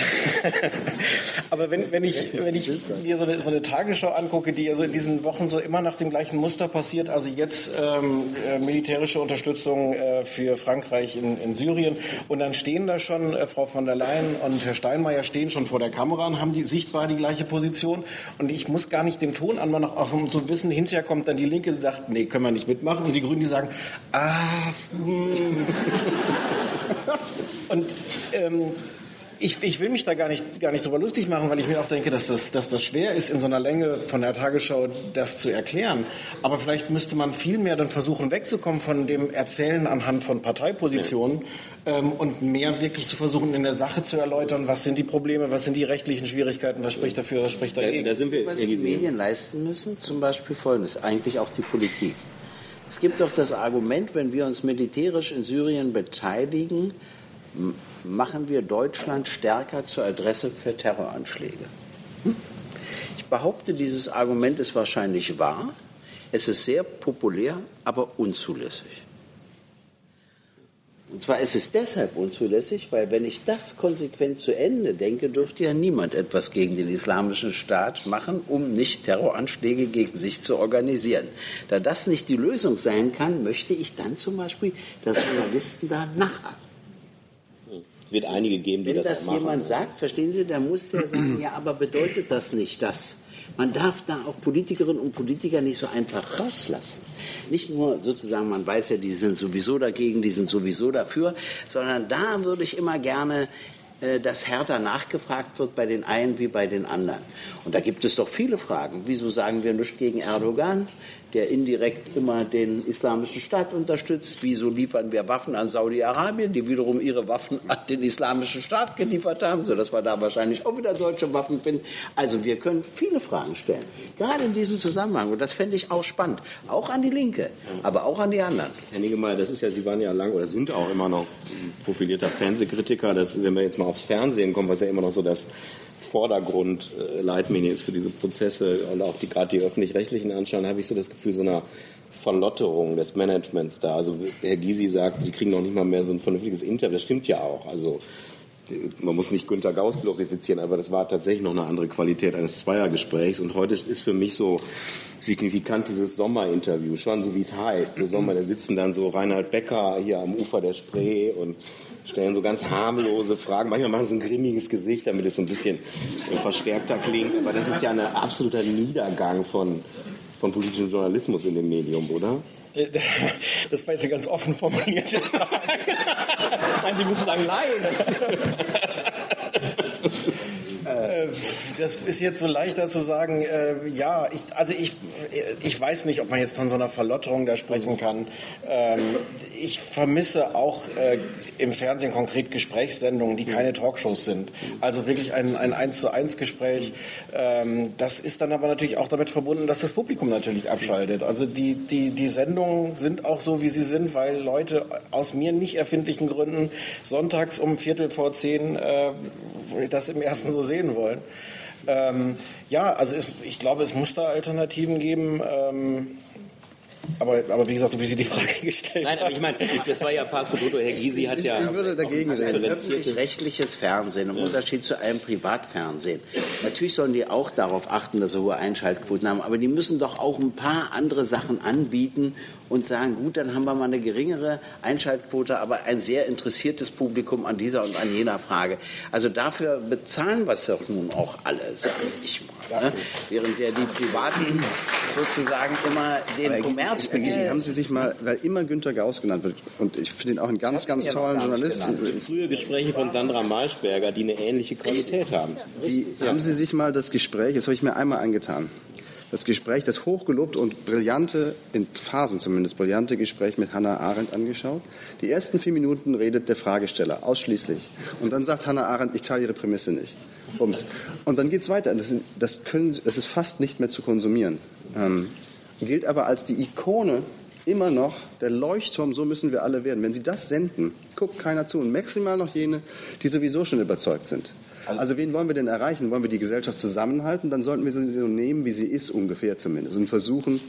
aber wenn, wenn, ich, wenn ich mir so eine, so eine Tagesschau angucke, die ja so in diesen Wochen so immer nach dem gleichen Muster passiert, also jetzt ähm, äh, militärische Unterstützung äh, für Frankreich in, in Syrien und dann stehen da schon äh, Frau von der Leyen und Herr Steinmeier stehen schon vor der Kamera und haben die sichtbar die gleiche Position und ich muss gar nicht den Ton anmachen, auch um zu wissen, hinterher kommt dann die Linke, die sagt, nee, können wir nicht mitmachen und die Grünen, die sagen, ah. Hm. Und ähm, ich, ich, will mich da gar nicht, gar nicht drüber lustig machen, weil ich mir auch denke, dass das, dass das schwer ist, in so einer Länge von der Tagesschau das zu erklären. Aber vielleicht müsste man viel mehr dann versuchen, wegzukommen von dem Erzählen anhand von Parteipositionen ja. ähm, und mehr wirklich zu versuchen, in der Sache zu erläutern, was sind die Probleme, was sind die rechtlichen Schwierigkeiten, was spricht dafür, was spricht dagegen. Da, da sind wir, was die Medien leisten müssen, zum Beispiel Folgendes, eigentlich auch die Politik. Es gibt doch das Argument, wenn wir uns militärisch in Syrien beteiligen, machen wir Deutschland stärker zur Adresse für Terroranschläge. Hm? Ich behaupte, dieses Argument ist wahrscheinlich wahr. Es ist sehr populär, aber unzulässig. Und zwar ist es deshalb unzulässig, weil wenn ich das konsequent zu Ende denke, dürfte ja niemand etwas gegen den islamischen Staat machen, um nicht Terroranschläge gegen sich zu organisieren. Da das nicht die Lösung sein kann, möchte ich dann zum Beispiel, dass Journalisten da nachhaken wird einige geben, die Wenn das, das machen. Wenn das jemand sagt, verstehen Sie, dann muss der sagen, ja, aber bedeutet das nicht das? Man darf da auch Politikerinnen und Politiker nicht so einfach rauslassen. Nicht nur sozusagen, man weiß ja, die sind sowieso dagegen, die sind sowieso dafür, sondern da würde ich immer gerne äh, dass härter nachgefragt wird bei den einen wie bei den anderen. Und da gibt es doch viele Fragen. Wieso sagen wir nichts gegen Erdogan? Der indirekt immer den islamischen Staat unterstützt. Wieso liefern wir Waffen an Saudi-Arabien, die wiederum ihre Waffen an den islamischen Staat geliefert haben, sodass wir da wahrscheinlich auch wieder deutsche Waffen finden. Also wir können viele Fragen stellen, gerade in diesem Zusammenhang. Und das fände ich auch spannend, auch an die Linke, aber auch an die anderen. Herr Niggemeier, das ist ja, Sie waren ja lang oder sind auch immer noch profilierter Fernsehkritiker. Das, wenn wir jetzt mal aufs Fernsehen kommen, was ja immer noch so das Vordergrundleitmedium ist für diese Prozesse und auch die gerade die öffentlich-rechtlichen anschauen, habe ich so das Gefühl so einer Verlotterung des Managements da. Also Herr Gysi sagt, Sie kriegen noch nicht mal mehr so ein vernünftiges Interview. Das stimmt ja auch. Also man muss nicht Günter Gauss glorifizieren, aber das war tatsächlich noch eine andere Qualität eines Zweiergesprächs. Und heute ist für mich so signifikant dieses Sommerinterview, schon so wie es heißt. So Sommer, da sitzen dann so Reinhard Becker hier am Ufer der Spree und stellen so ganz harmlose Fragen. Manchmal machen sie ein grimmiges Gesicht, damit es so ein bisschen verstärkter klingt. Aber das ist ja ein absoluter Niedergang von, von politischem Journalismus in dem Medium, oder? Das war jetzt eine ganz offen formulierte Frage. Nein, Sie müssen sagen, nein. Äh, das ist jetzt so leichter zu sagen, äh, ja, ich, also ich, ich weiß nicht, ob man jetzt von so einer Verlotterung da sprechen kann. Ähm, ich vermisse auch äh, im Fernsehen konkret Gesprächssendungen, die keine Talkshows sind. Also wirklich ein, ein 1 zu 1 Gespräch. Ähm, das ist dann aber natürlich auch damit verbunden, dass das Publikum natürlich abschaltet. Also die, die, die Sendungen sind auch so, wie sie sind, weil Leute aus mir nicht erfindlichen Gründen sonntags um Viertel vor zehn äh, das im ersten so sehen wollen. Ähm, ja, also es, ich glaube, es muss da Alternativen geben. Ähm, aber, aber wie gesagt, so wie Sie die Frage gestellt Nein, aber ich meine, das war ja Pass Herr Gysi hat ja. Ich würde dagegen reden. Öffentlich-rechtliches Fernsehen im Unterschied zu einem Privatfernsehen. Natürlich sollen die auch darauf achten, dass sie hohe Einschaltquoten haben, aber die müssen doch auch ein paar andere Sachen anbieten und sagen, gut, dann haben wir mal eine geringere Einschaltquote, aber ein sehr interessiertes Publikum an dieser und an jener Frage. Also dafür bezahlen wir es doch nun auch alle, sage ich mal. Ne? Während ja die Privaten sozusagen immer den Kommerz beginnen. Haben Sie sich mal, weil immer Günter Gauss genannt wird, und ich finde ihn auch einen ganz, ganz tollen Journalisten. Frühe Gespräche von Sandra Maischberger, die eine ähnliche Qualität haben. Die, ja. Haben Sie sich mal das Gespräch, das habe ich mir einmal angetan, das Gespräch, das hochgelobt und brillante, in Phasen zumindest brillante Gespräch mit Hannah Arendt angeschaut. Die ersten vier Minuten redet der Fragesteller ausschließlich. Und dann sagt Hannah Arendt, ich teile Ihre Prämisse nicht. Bums. Und dann geht es weiter. Das, das, können, das ist fast nicht mehr zu konsumieren. Ähm, gilt aber als die Ikone immer noch der Leuchtturm, so müssen wir alle werden. Wenn Sie das senden, guckt keiner zu. Und maximal noch jene, die sowieso schon überzeugt sind. Also, also wen wollen wir denn erreichen? Wollen wir die Gesellschaft zusammenhalten? Dann sollten wir sie so nehmen, wie sie ist ungefähr zumindest. Und versuchen,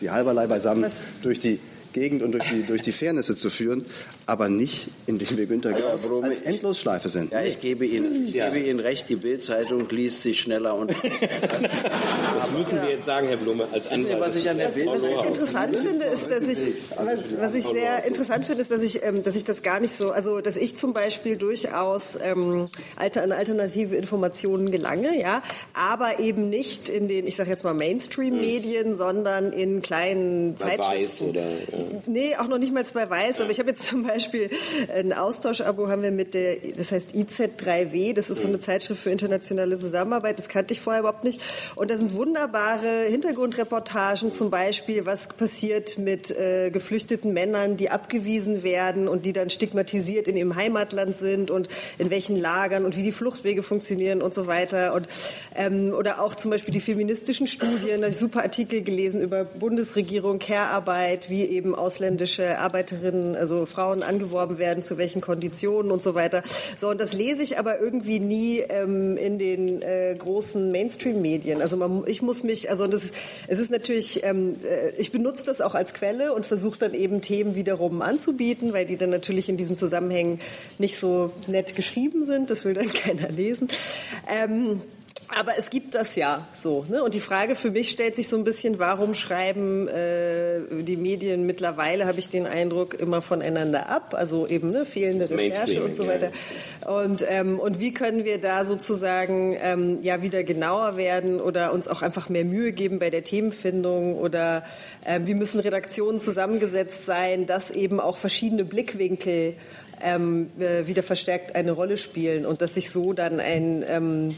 die halberlei beisammen durch die Gegend und durch die, durch die Fairnisse zu führen, aber nicht, indem wir Günter Gauss ja, als Endlosschleife sind. Ja, ich gebe Ihnen, ich gebe Ihnen recht, die Bildzeitung liest sich schneller und. das müssen Sie jetzt sagen, Herr Blume, als Anwalt. Was ich an der Bild was ich interessant finde, ist, dass ich, was, was ich sehr interessant finde, ist, dass ich, ähm, dass ich das gar nicht so, also dass ich zum Beispiel durchaus ähm, an alternative Informationen gelange, ja, aber eben nicht in den, ich sage jetzt mal Mainstream-Medien, sondern in kleinen Zeitschriften. Weiß oder? Ja. Nee, auch noch nicht mal bei Weiß, aber ich habe jetzt zum Beispiel ein Austauschabo haben wir mit der, das heißt IZ3W, das ist so eine Zeitschrift für internationale Zusammenarbeit, das kannte ich vorher überhaupt nicht. Und da sind wunderbare Hintergrundreportagen zum Beispiel, was passiert mit äh, geflüchteten Männern, die abgewiesen werden und die dann stigmatisiert in ihrem Heimatland sind und in welchen Lagern und wie die Fluchtwege funktionieren und so weiter. Und, ähm, oder auch zum Beispiel die feministischen Studien, da habe ich super Artikel gelesen über Bundesregierung, Care-Arbeit, wie eben ausländische Arbeiterinnen, also Frauen angeworben werden, zu welchen Konditionen und so weiter. So, und das lese ich aber irgendwie nie ähm, in den äh, großen Mainstream-Medien. Also man, ich muss mich, also das, es ist natürlich, ähm, äh, ich benutze das auch als Quelle und versuche dann eben Themen wiederum anzubieten, weil die dann natürlich in diesen Zusammenhängen nicht so nett geschrieben sind. Das will dann keiner lesen. Ähm, aber es gibt das ja so. Ne? Und die Frage für mich stellt sich so ein bisschen, warum schreiben äh, die Medien mittlerweile, habe ich den Eindruck, immer voneinander ab? Also eben ne, fehlende das Recherche und so weiter. Ja. Und, ähm, und wie können wir da sozusagen ähm, ja wieder genauer werden oder uns auch einfach mehr Mühe geben bei der Themenfindung? Oder äh, wie müssen Redaktionen zusammengesetzt sein, dass eben auch verschiedene Blickwinkel ähm, äh, wieder verstärkt eine Rolle spielen und dass sich so dann ein ähm,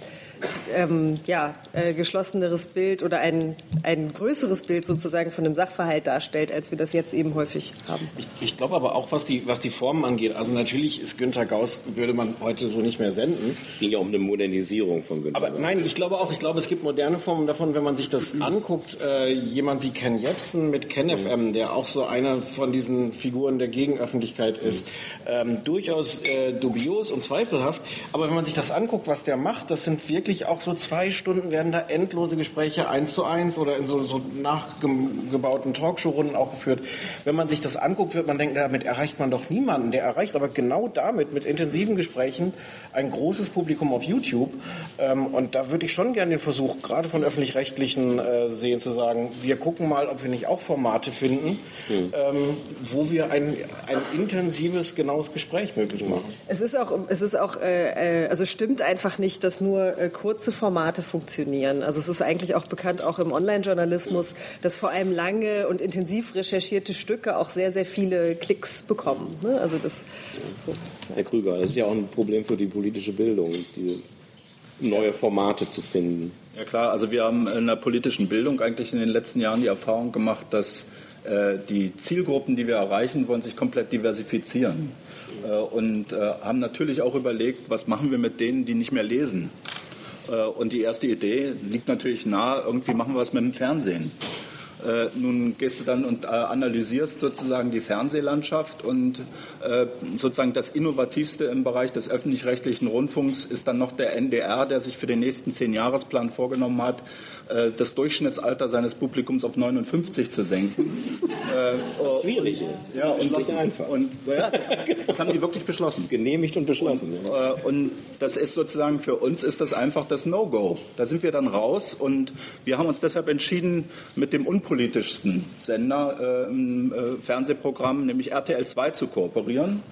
ähm, ja, äh, geschlosseneres Bild oder ein, ein größeres Bild sozusagen von dem Sachverhalt darstellt, als wir das jetzt eben häufig haben. Ich, ich glaube aber auch, was die, was die Formen angeht, also natürlich ist Günter Gauss, würde man heute so nicht mehr senden. Es ging ja um eine Modernisierung von Günter Aber Gauss. nein, ich glaube auch, ich glaube, es gibt moderne Formen davon, wenn man sich das anguckt, äh, jemand wie Ken Jebsen mit KenFM, der auch so einer von diesen Figuren der Gegenöffentlichkeit ist, ähm, durchaus äh, dubios und zweifelhaft. Aber wenn man sich das anguckt, was der macht, das sind wirklich wirklich auch so zwei Stunden werden da endlose Gespräche eins zu eins oder in so, so nachgebauten Talkshow-Runden auch geführt. Wenn man sich das anguckt, wird man denken, damit erreicht man doch niemanden. Der erreicht aber genau damit, mit intensiven Gesprächen, ein großes Publikum auf YouTube. Ähm, und da würde ich schon gerne den Versuch, gerade von öffentlich-rechtlichen äh, sehen, zu sagen, wir gucken mal, ob wir nicht auch Formate finden, mhm. ähm, wo wir ein, ein intensives, genaues Gespräch möglich machen. Es ist auch, es ist auch, äh, äh also stimmt einfach nicht, dass nur äh, kurze Formate funktionieren. Also es ist eigentlich auch bekannt, auch im Online-Journalismus, dass vor allem lange und intensiv recherchierte Stücke auch sehr, sehr viele Klicks bekommen. Ne? Also das, so. Herr Krüger, das ist ja auch ein Problem für die politische Bildung, diese neue Formate zu finden. Ja klar, also wir haben in der politischen Bildung eigentlich in den letzten Jahren die Erfahrung gemacht, dass äh, die Zielgruppen, die wir erreichen wollen, sich komplett diversifizieren. Äh, und äh, haben natürlich auch überlegt, was machen wir mit denen, die nicht mehr lesen. Äh, und die erste Idee liegt natürlich nahe, irgendwie machen wir was mit dem Fernsehen. Äh, nun gehst du dann und äh, analysierst sozusagen die Fernsehlandschaft und sozusagen das Innovativste im Bereich des öffentlich-rechtlichen Rundfunks ist dann noch der NDR, der sich für den nächsten Zehnjahresplan vorgenommen hat, äh, das Durchschnittsalter seines Publikums auf 59 zu senken. Äh, Was schwierig ist. Ja, und das, einfach. Und, ja, das haben die wirklich beschlossen. Genehmigt und beschlossen. Und, ja. und das ist sozusagen für uns ist das einfach das No-Go. Da sind wir dann raus und wir haben uns deshalb entschieden, mit dem unpolitischsten Sender äh, im äh, Fernsehprogramm, nämlich RTL 2, zu kooperieren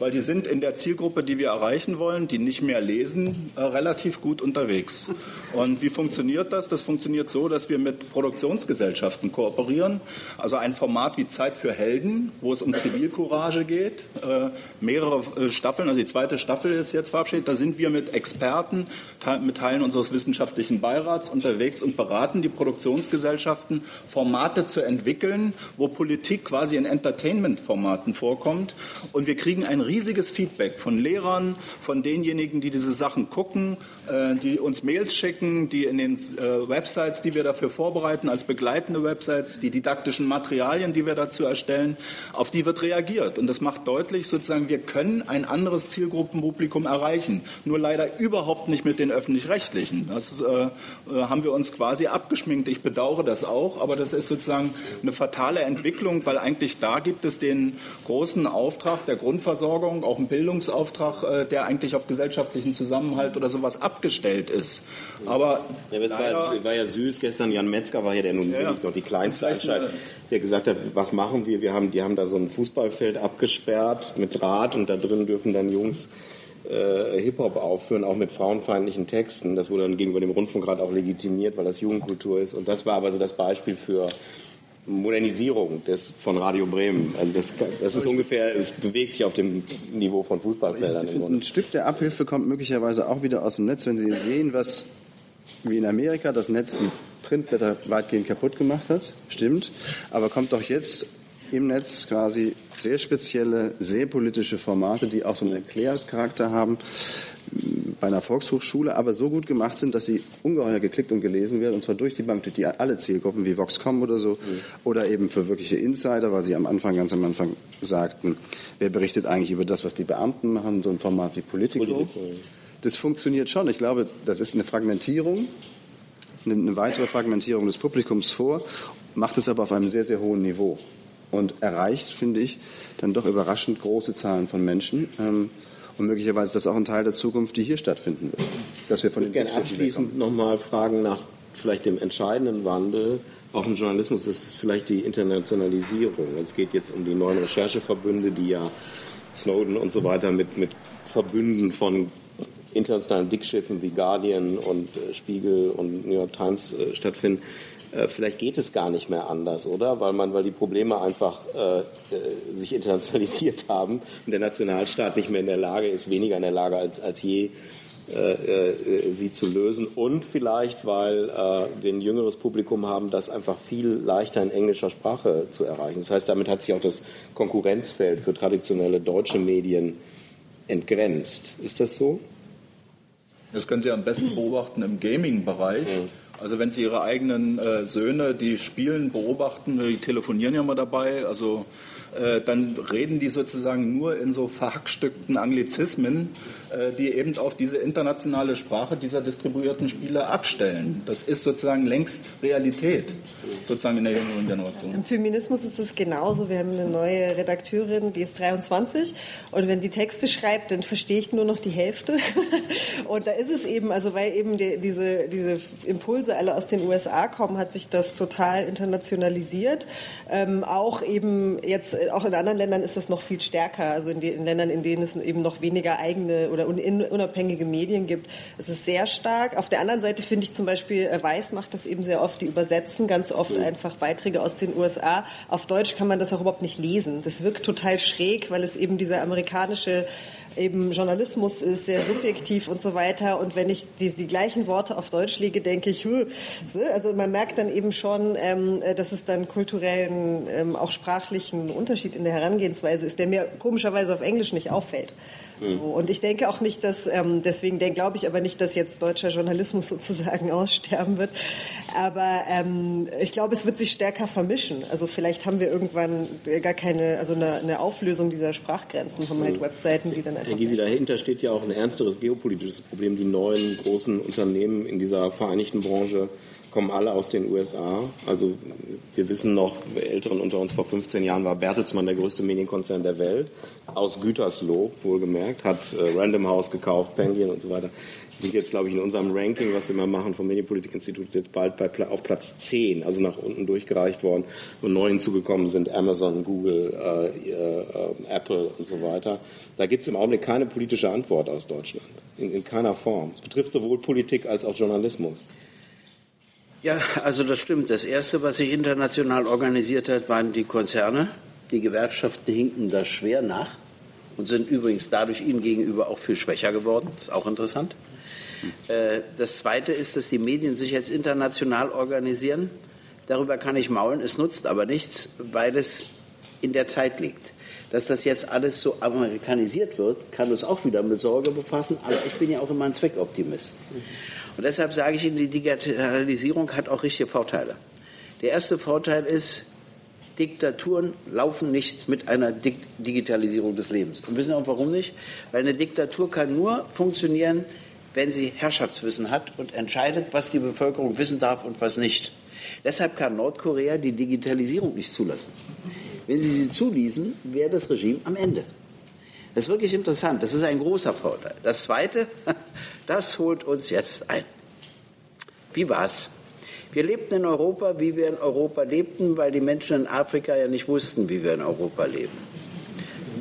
weil die sind in der Zielgruppe, die wir erreichen wollen, die nicht mehr lesen, äh, relativ gut unterwegs. Und wie funktioniert das? Das funktioniert so, dass wir mit Produktionsgesellschaften kooperieren. Also ein Format wie Zeit für Helden, wo es um Zivilcourage geht, äh, mehrere äh, Staffeln, also die zweite Staffel ist jetzt verabschiedet. Da sind wir mit Experten, mit Teilen unseres wissenschaftlichen Beirats unterwegs und beraten die Produktionsgesellschaften, Formate zu entwickeln, wo Politik quasi in Entertainment-Formaten vorkommt. Und wir kriegen ein riesiges Feedback von Lehrern, von denjenigen, die diese Sachen gucken, die uns Mails schicken, die in den äh, Websites, die wir dafür vorbereiten, als begleitende Websites, die didaktischen Materialien, die wir dazu erstellen, auf die wird reagiert. Und das macht deutlich, sozusagen, wir können ein anderes Zielgruppenpublikum erreichen. Nur leider überhaupt nicht mit den öffentlich-rechtlichen. Das äh, haben wir uns quasi abgeschminkt. Ich bedauere das auch, aber das ist sozusagen eine fatale Entwicklung, weil eigentlich da gibt es den großen Auftrag der Grundversorgung, auch einen Bildungsauftrag, äh, der eigentlich auf gesellschaftlichen Zusammenhalt oder sowas abgestellt ist. Aber ja, es war, war, ja süß. Gestern Jan Metzger war ja der nun ja, noch die kleinste Anstalt, der gesagt hat, was machen wir? Wir haben, die haben da so ein Fußballfeld abgesperrt mit Rad und da drin dürfen dann Jungs äh, Hip-Hop aufführen, auch mit frauenfeindlichen Texten. Das wurde dann gegenüber dem Rundfunkrat auch legitimiert, weil das Jugendkultur ist. Und das war aber so das Beispiel für Modernisierung des, von Radio Bremen. Also das, das ist ungefähr, es bewegt sich auf dem Niveau von Fußballfeldern. Ich, ein Stück der Abhilfe kommt möglicherweise auch wieder aus dem Netz, wenn Sie sehen, was wie in Amerika das Netz die Printblätter weitgehend kaputt gemacht hat. Stimmt. Aber kommt doch jetzt im Netz quasi sehr spezielle, sehr politische Formate, die auch so einen Erklärcharakter haben bei einer Volkshochschule, aber so gut gemacht sind, dass sie ungeheuer geklickt und gelesen werden, und zwar durch die Bank, durch die alle Zielgruppen wie Vox.com oder so, mhm. oder eben für wirkliche Insider, weil sie am Anfang, ganz am Anfang sagten, wer berichtet eigentlich über das, was die Beamten machen, so ein Format wie Politico. Politico Das funktioniert schon. Ich glaube, das ist eine Fragmentierung, eine weitere Fragmentierung des Publikums vor, macht es aber auf einem sehr, sehr hohen Niveau und erreicht, finde ich, dann doch überraschend große Zahlen von Menschen. Ähm, und möglicherweise ist das auch ein Teil der Zukunft, die hier stattfinden wird. Dass wir von ich würde gerne abschließend nochmal fragen nach vielleicht dem entscheidenden Wandel, auch im Journalismus, das ist vielleicht die Internationalisierung. Es geht jetzt um die neuen Rechercheverbünde, die ja Snowden und so weiter mit, mit Verbünden von internationalen Dickschiffen wie Guardian und äh, Spiegel und New York Times äh, stattfinden. Äh, vielleicht geht es gar nicht mehr anders, oder? Weil man, weil die Probleme einfach äh, äh, sich internationalisiert haben und der Nationalstaat nicht mehr in der Lage ist, weniger in der Lage als, als je, äh, sie zu lösen. Und vielleicht, weil wir ein jüngeres Publikum haben, das einfach viel leichter in englischer Sprache zu erreichen. Das heißt, damit hat sich auch das Konkurrenzfeld für traditionelle deutsche Medien entgrenzt. Ist das so? Das können Sie am besten beobachten im Gaming-Bereich. Also wenn Sie Ihre eigenen äh, Söhne, die spielen, beobachten, die telefonieren ja mal dabei, also äh, dann reden die sozusagen nur in so verhackstückten Anglizismen, äh, die eben auf diese internationale Sprache dieser distribuierten Spiele abstellen. Das ist sozusagen längst Realität, sozusagen in der jüngeren Generation. Im Feminismus ist es genauso. Wir haben eine neue Redakteurin, die ist 23 und wenn die Texte schreibt, dann verstehe ich nur noch die Hälfte. und da ist es eben, also weil eben die, diese, diese Impulse alle aus den USA kommen, hat sich das total internationalisiert. Ähm, auch eben jetzt auch in anderen Ländern ist das noch viel stärker. Also in, den, in Ländern, in denen es eben noch weniger eigene oder unabhängige Medien gibt, ist es sehr stark. Auf der anderen Seite finde ich zum Beispiel, äh, Weiß macht das eben sehr oft, die übersetzen ganz oft mhm. einfach Beiträge aus den USA. Auf Deutsch kann man das auch überhaupt nicht lesen. Das wirkt total schräg, weil es eben dieser amerikanische eben Journalismus ist sehr subjektiv und so weiter. Und wenn ich die, die gleichen Worte auf Deutsch lege, denke ich, also man merkt dann eben schon, ähm, dass es dann kulturellen, ähm, auch sprachlichen Unterschied in der Herangehensweise ist, der mir komischerweise auf Englisch nicht auffällt. So, hm. und ich denke auch nicht, dass, ähm, deswegen glaube ich aber nicht, dass jetzt deutscher Journalismus sozusagen aussterben wird. Aber ähm, ich glaube, es wird sich stärker vermischen. Also vielleicht haben wir irgendwann gar keine, also eine, eine Auflösung dieser Sprachgrenzen, haben halt hm. Webseiten, die dann. Herr Gysi, dahinter steht ja auch ein ernsteres geopolitisches Problem. Die neuen großen Unternehmen in dieser vereinigten Branche kommen alle aus den USA. Also wir wissen noch, Älteren unter uns vor 15 Jahren war Bertelsmann der größte Medienkonzern der Welt. Aus Gütersloh, wohlgemerkt, hat äh, Random House gekauft, Penguin und so weiter. Sind jetzt, glaube ich, in unserem Ranking, was wir mal machen vom Medienpolitikinstitut, jetzt bald bei, auf Platz 10, also nach unten durchgereicht worden. Und neu hinzugekommen sind Amazon, Google, äh, äh, Apple und so weiter. Da gibt es im Augenblick keine politische Antwort aus Deutschland. In, in keiner Form. Es betrifft sowohl Politik als auch Journalismus. Ja, also das stimmt. Das Erste, was sich international organisiert hat, waren die Konzerne. Die Gewerkschaften hinken da schwer nach und sind übrigens dadurch ihnen gegenüber auch viel schwächer geworden. Das ist auch interessant. Äh, das Zweite ist, dass die Medien sich jetzt international organisieren. Darüber kann ich maulen, es nutzt aber nichts, weil es in der Zeit liegt. Dass das jetzt alles so amerikanisiert wird, kann uns auch wieder mit Sorge befassen, aber ich bin ja auch immer ein Zweckoptimist. Und deshalb sage ich Ihnen, die Digitalisierung hat auch richtige Vorteile. Der erste Vorteil ist, Diktaturen laufen nicht mit einer Digitalisierung des Lebens. Und wissen auch warum nicht? Weil eine Diktatur kann nur funktionieren, wenn sie Herrschaftswissen hat und entscheidet, was die Bevölkerung wissen darf und was nicht. Deshalb kann Nordkorea die Digitalisierung nicht zulassen. Wenn sie sie zuließen, wäre das Regime am Ende. Das ist wirklich interessant. Das ist ein großer Vorteil. Das Zweite, das holt uns jetzt ein. Wie war's? Wir lebten in Europa, wie wir in Europa lebten, weil die Menschen in Afrika ja nicht wussten, wie wir in Europa leben.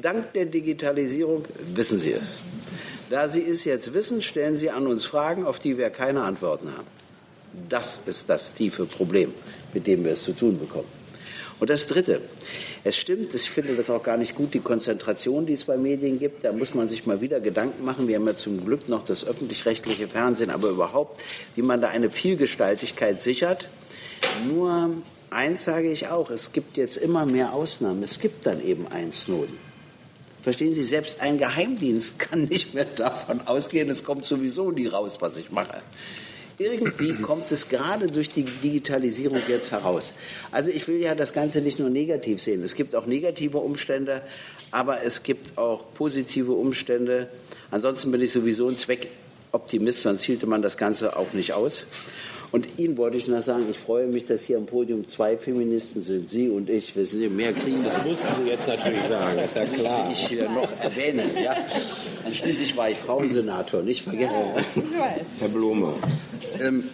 Dank der Digitalisierung wissen sie es. Da sie es jetzt wissen, stellen sie an uns Fragen, auf die wir keine Antworten haben. Das ist das tiefe Problem, mit dem wir es zu tun bekommen. Und das Dritte, es stimmt, ich finde das auch gar nicht gut, die Konzentration, die es bei Medien gibt. Da muss man sich mal wieder Gedanken machen. Wir haben ja zum Glück noch das öffentlich-rechtliche Fernsehen, aber überhaupt, wie man da eine Vielgestaltigkeit sichert. Nur eins sage ich auch, es gibt jetzt immer mehr Ausnahmen. Es gibt dann eben einen Snowden. Verstehen Sie, selbst ein Geheimdienst kann nicht mehr davon ausgehen, es kommt sowieso nie raus, was ich mache irgendwie kommt es gerade durch die Digitalisierung jetzt heraus. Also ich will ja das Ganze nicht nur negativ sehen. Es gibt auch negative Umstände, aber es gibt auch positive Umstände. Ansonsten bin ich sowieso ein Zweckoptimist, sonst hielte man das Ganze auch nicht aus. Und Ihnen wollte ich noch sagen, ich freue mich, dass hier am Podium zwei Feministen sind, Sie und ich. Wir sind mehr kriegen. Das mussten Sie jetzt natürlich sagen, das ist ja klar. Ich äh, noch erwähnen. Ja. Schließlich war ich Frauensenator, nicht vergessen. Ich weiß. Herr Blume. Ähm,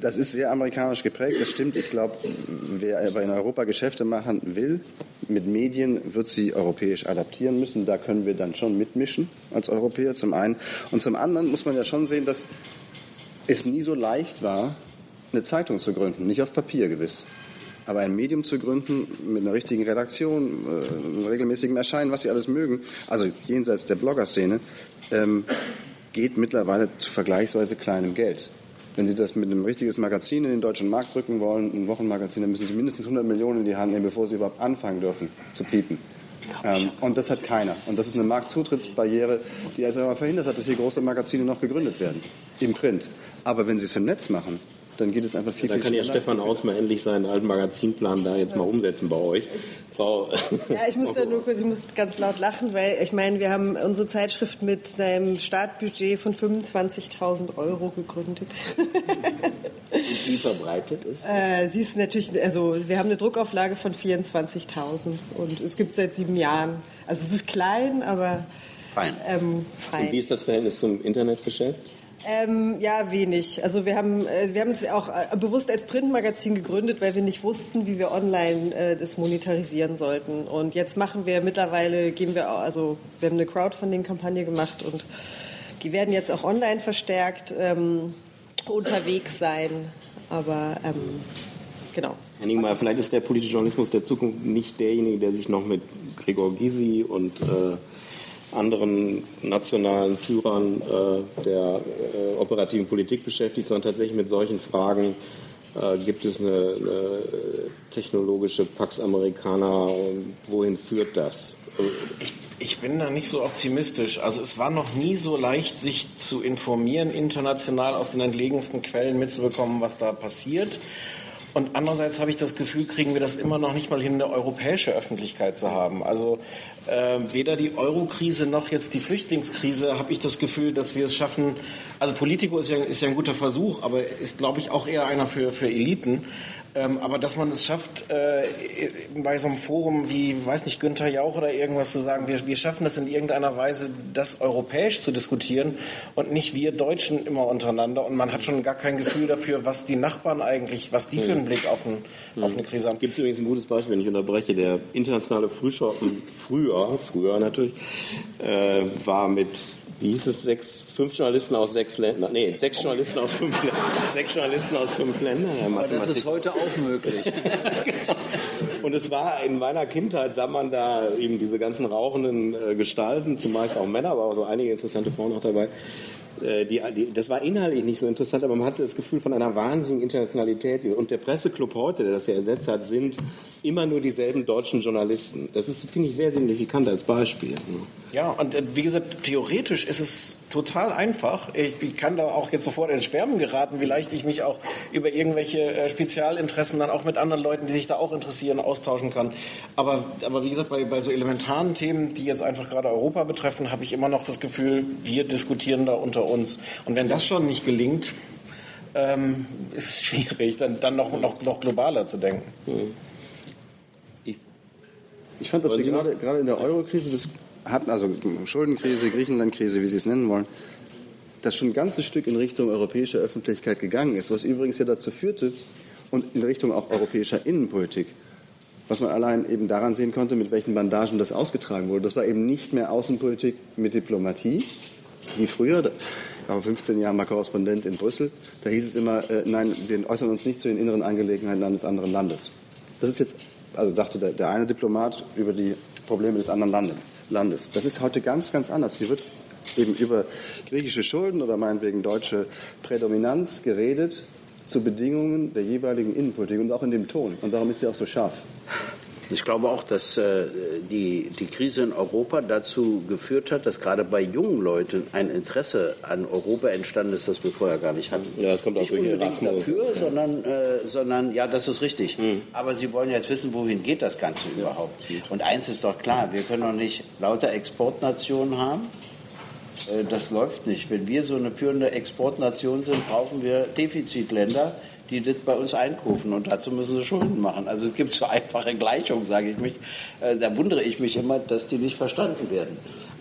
das ist sehr amerikanisch geprägt, das stimmt. Ich glaube, wer aber in Europa Geschäfte machen will, mit Medien wird sie europäisch adaptieren müssen. Da können wir dann schon mitmischen als Europäer zum einen. Und zum anderen muss man ja schon sehen, dass es nie so leicht war, eine Zeitung zu gründen. Nicht auf Papier gewiss. Aber ein Medium zu gründen mit einer richtigen Redaktion, äh, regelmäßigem Erscheinen, was Sie alles mögen, also jenseits der Blogger-Szene, ähm, geht mittlerweile zu vergleichsweise kleinem Geld. Wenn Sie das mit einem richtigen Magazin in den deutschen Markt drücken wollen, ein Wochenmagazin, dann müssen Sie mindestens 100 Millionen in die Hand nehmen, bevor Sie überhaupt anfangen dürfen zu piepen. Ähm, und das hat keiner. Und das ist eine Marktzutrittsbarriere, die also aber verhindert hat, dass hier große Magazine noch gegründet werden. Im Print. Aber wenn Sie es im Netz machen, dann geht es einfach viel, ja, dann viel kann ja Stefan Ausmer endlich seinen alten Magazinplan da jetzt mal umsetzen bei euch. Frau. Ja, ich muss da nur kurz, ich muss ganz laut lachen, weil ich meine, wir haben unsere Zeitschrift mit einem Startbudget von 25.000 Euro gegründet. Und wie verbreitet ist? Äh, sie ist natürlich, also wir haben eine Druckauflage von 24.000 und es gibt seit sieben Jahren. Also es ist klein, aber fein. Ähm, fein. Und wie ist das Verhältnis zum Internetgeschäft? Ähm, ja, wenig. Also wir haben äh, wir haben es auch äh, bewusst als Printmagazin gegründet, weil wir nicht wussten, wie wir online äh, das monetarisieren sollten. Und jetzt machen wir mittlerweile gehen wir auch, also wir haben eine Crowdfunding-Kampagne gemacht und die werden jetzt auch online verstärkt ähm, unterwegs sein. Aber ähm, genau. Herr Ningmeier, vielleicht ist der politische Journalismus der Zukunft nicht derjenige, der sich noch mit Gregor Gysi und äh, anderen nationalen Führern äh, der äh, operativen Politik beschäftigt, sondern tatsächlich mit solchen Fragen äh, gibt es eine, eine, technologische Pax Americana und wohin führt das? Ich, ich bin da nicht so optimistisch. Also es war noch nie so leicht, sich zu informieren, international aus den entlegensten Quellen mitzubekommen, was da passiert. Und andererseits habe ich das Gefühl, kriegen wir das immer noch nicht mal hin, eine europäische Öffentlichkeit zu haben. Also äh, weder die Euro-Krise noch jetzt die Flüchtlingskrise habe ich das Gefühl, dass wir es schaffen. Also Politico ist ja, ist ja ein guter Versuch, aber ist, glaube ich, auch eher einer für, für Eliten. Ähm, aber dass man es schafft, äh, bei so einem Forum wie, weiß nicht, Günther Jauch oder irgendwas zu sagen, wir, wir schaffen es in irgendeiner Weise, das europäisch zu diskutieren und nicht wir Deutschen immer untereinander. Und man hat schon gar kein Gefühl dafür, was die Nachbarn eigentlich, was die für einen Blick auf, ein, mhm. auf eine Krise haben. Gibt es übrigens ein gutes Beispiel, wenn ich unterbreche. Der internationale Frühschoppen, früher, früher natürlich, äh, war mit wie hieß es, sechs, fünf Journalisten aus sechs Ländern, nee, sechs Journalisten aus fünf Ländern, sechs Journalisten aus fünf Ländern. Aber das ist heute auch möglich. genau. Und es war in meiner Kindheit, sah man da eben diese ganzen rauchenden äh, Gestalten, zumeist auch Männer, aber auch so einige interessante Frauen auch dabei. Äh, die, die, das war inhaltlich nicht so interessant, aber man hatte das Gefühl von einer wahnsinnigen Internationalität. Und der Presseclub heute, der das ja ersetzt hat, sind immer nur dieselben deutschen Journalisten. Das ist, finde ich, sehr signifikant als Beispiel. Ja, und äh, wie gesagt, theoretisch ist es total einfach. Ich, ich kann da auch jetzt sofort ins Schwärmen geraten, wie leicht ich mich auch über irgendwelche äh, Spezialinteressen dann auch mit anderen Leuten, die sich da auch interessieren, austauschen kann. Aber, aber wie gesagt, bei, bei so elementaren Themen, die jetzt einfach gerade Europa betreffen, habe ich immer noch das Gefühl, wir diskutieren da unter uns. Und wenn das schon nicht gelingt, ähm, ist es schwierig, dann, dann noch, noch, noch globaler zu denken. Ich, ich fand, dass wir gerade, gerade in der Euro-Krise das hatten, also Schuldenkrise, Griechenland-Krise, wie Sie es nennen wollen, das schon ein ganzes Stück in Richtung europäischer Öffentlichkeit gegangen ist, was übrigens ja dazu führte und in Richtung auch europäischer Innenpolitik, was man allein eben daran sehen konnte, mit welchen Bandagen das ausgetragen wurde. Das war eben nicht mehr Außenpolitik mit Diplomatie, wie früher. Ich war 15 Jahre mal Korrespondent in Brüssel. Da hieß es immer, äh, nein, wir äußern uns nicht zu den inneren Angelegenheiten eines anderen Landes. Das ist jetzt, also sagte der, der eine Diplomat über die Probleme des anderen Landes. Landes. Das ist heute ganz, ganz anders. Hier wird eben über griechische Schulden oder meinetwegen deutsche Prädominanz geredet zu Bedingungen der jeweiligen Innenpolitik und auch in dem Ton. Und darum ist sie auch so scharf. Ich glaube auch, dass äh, die, die Krise in Europa dazu geführt hat, dass gerade bei jungen Leuten ein Interesse an Europa entstanden ist, das wir vorher gar nicht hatten. Ja, das kommt auch nicht durch Erasmus. dafür, ja. sondern, äh, sondern ja, das ist richtig. Mhm. Aber Sie wollen jetzt wissen, wohin geht das Ganze ja. überhaupt? Und eins ist doch klar, wir können doch nicht lauter Exportnationen haben. Äh, das läuft nicht. Wenn wir so eine führende Exportnation sind, brauchen wir Defizitländer, die das bei uns einkaufen und dazu müssen sie Schulden machen. Also es gibt so einfache Gleichungen, sage ich mich. Äh, da wundere ich mich immer, dass die nicht verstanden werden.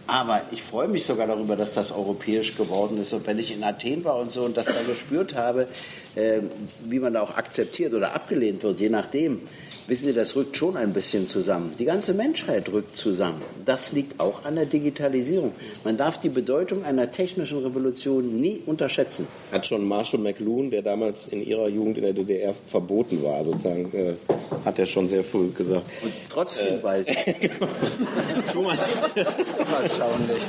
Aber ich freue mich sogar darüber, dass das europäisch geworden ist. Und wenn ich in Athen war und so und das da gespürt habe, wie man da auch akzeptiert oder abgelehnt wird, je nachdem, wissen Sie, das rückt schon ein bisschen zusammen. Die ganze Menschheit rückt zusammen. Das liegt auch an der Digitalisierung. Man darf die Bedeutung einer technischen Revolution nie unterschätzen. Hat schon Marshall McLuhan, der damals in ihrer Jugend in der DDR verboten war, sozusagen, äh, hat er schon sehr früh gesagt. Und trotzdem äh, weiß ich. Thomas,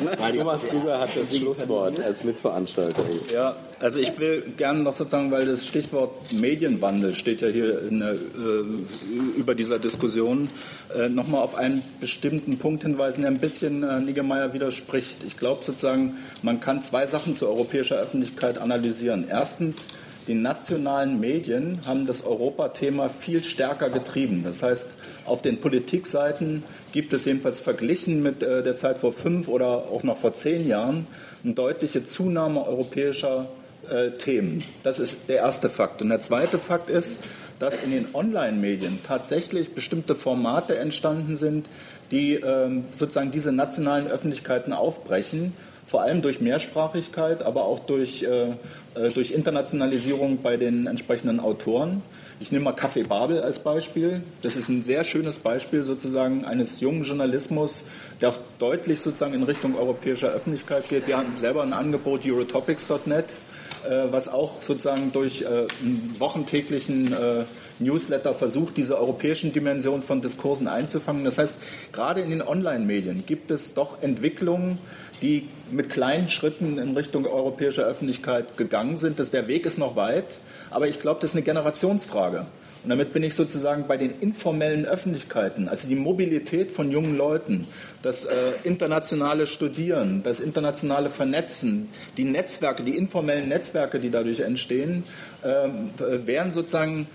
ne? Thomas Krüger hat das Schlusswort als Mitveranstalter. Ja, also ich will gerne noch sozusagen, weil das Stichwort Medienwandel steht ja hier der, äh, über dieser Diskussion, äh, nochmal auf einen bestimmten Punkt hinweisen, der ein bisschen äh, Niggemeier widerspricht. Ich glaube sozusagen, man kann zwei Sachen zur europäischen Öffentlichkeit analysieren. Erstens, die nationalen Medien haben das Europathema viel stärker getrieben. Das heißt, auf den Politikseiten gibt es jedenfalls verglichen mit äh, der Zeit vor fünf oder auch noch vor zehn Jahren eine deutliche Zunahme europäischer äh, Themen. Das ist der erste Fakt. Und der zweite Fakt ist, dass in den Online-Medien tatsächlich bestimmte Formate entstanden sind, die ähm, sozusagen diese nationalen Öffentlichkeiten aufbrechen, vor allem durch Mehrsprachigkeit, aber auch durch, äh, äh durch Internationalisierung bei den entsprechenden Autoren. Ich nehme mal Café Babel als Beispiel. Das ist ein sehr schönes Beispiel sozusagen eines jungen Journalismus, der auch deutlich sozusagen in Richtung europäischer Öffentlichkeit geht. Wir haben selber ein Angebot, eurotopics.net, was auch sozusagen durch äh, einen wochentäglichen äh, Newsletter versucht, diese europäischen Dimensionen von Diskursen einzufangen. Das heißt, gerade in den Online-Medien gibt es doch Entwicklungen, die mit kleinen Schritten in Richtung europäischer Öffentlichkeit gegangen sind. Der Weg ist noch weit, aber ich glaube, das ist eine Generationsfrage. Und damit bin ich sozusagen bei den informellen Öffentlichkeiten, also die Mobilität von jungen Leuten, das äh, internationale Studieren, das internationale Vernetzen, die Netzwerke, die informellen Netzwerke, die dadurch entstehen, äh, werden sozusagen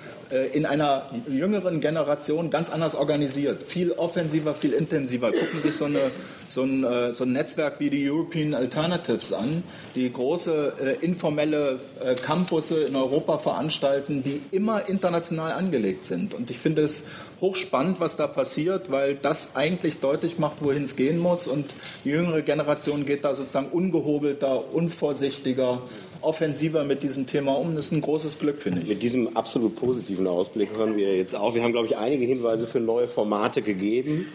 in einer jüngeren Generation ganz anders organisiert, viel offensiver, viel intensiver. Gucken sich so, eine, so, ein, äh, so ein Netzwerk wie die European Alternatives an, die große äh, informelle äh, Campusse in Europa veranstalten, die immer international angelegt sind. Und ich finde es hochspannend, was da passiert, weil das eigentlich deutlich macht, wohin es gehen muss. Und die jüngere Generation geht da sozusagen ungehobelter, unvorsichtiger, offensiver mit diesem Thema um. Das ist ein großes Glück, finde ich. Mit diesem absolut positiven Ausblick hören wir jetzt auch. Wir haben, glaube ich, einige Hinweise für neue Formate gegeben,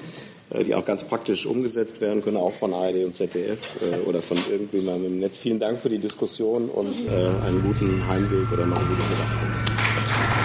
äh, die auch ganz praktisch umgesetzt werden können, auch von ARD und ZDF äh, oder von irgendjemandem im Netz. Vielen Dank für die Diskussion und äh, einen guten Heimweg oder noch eine gute Mittagspause.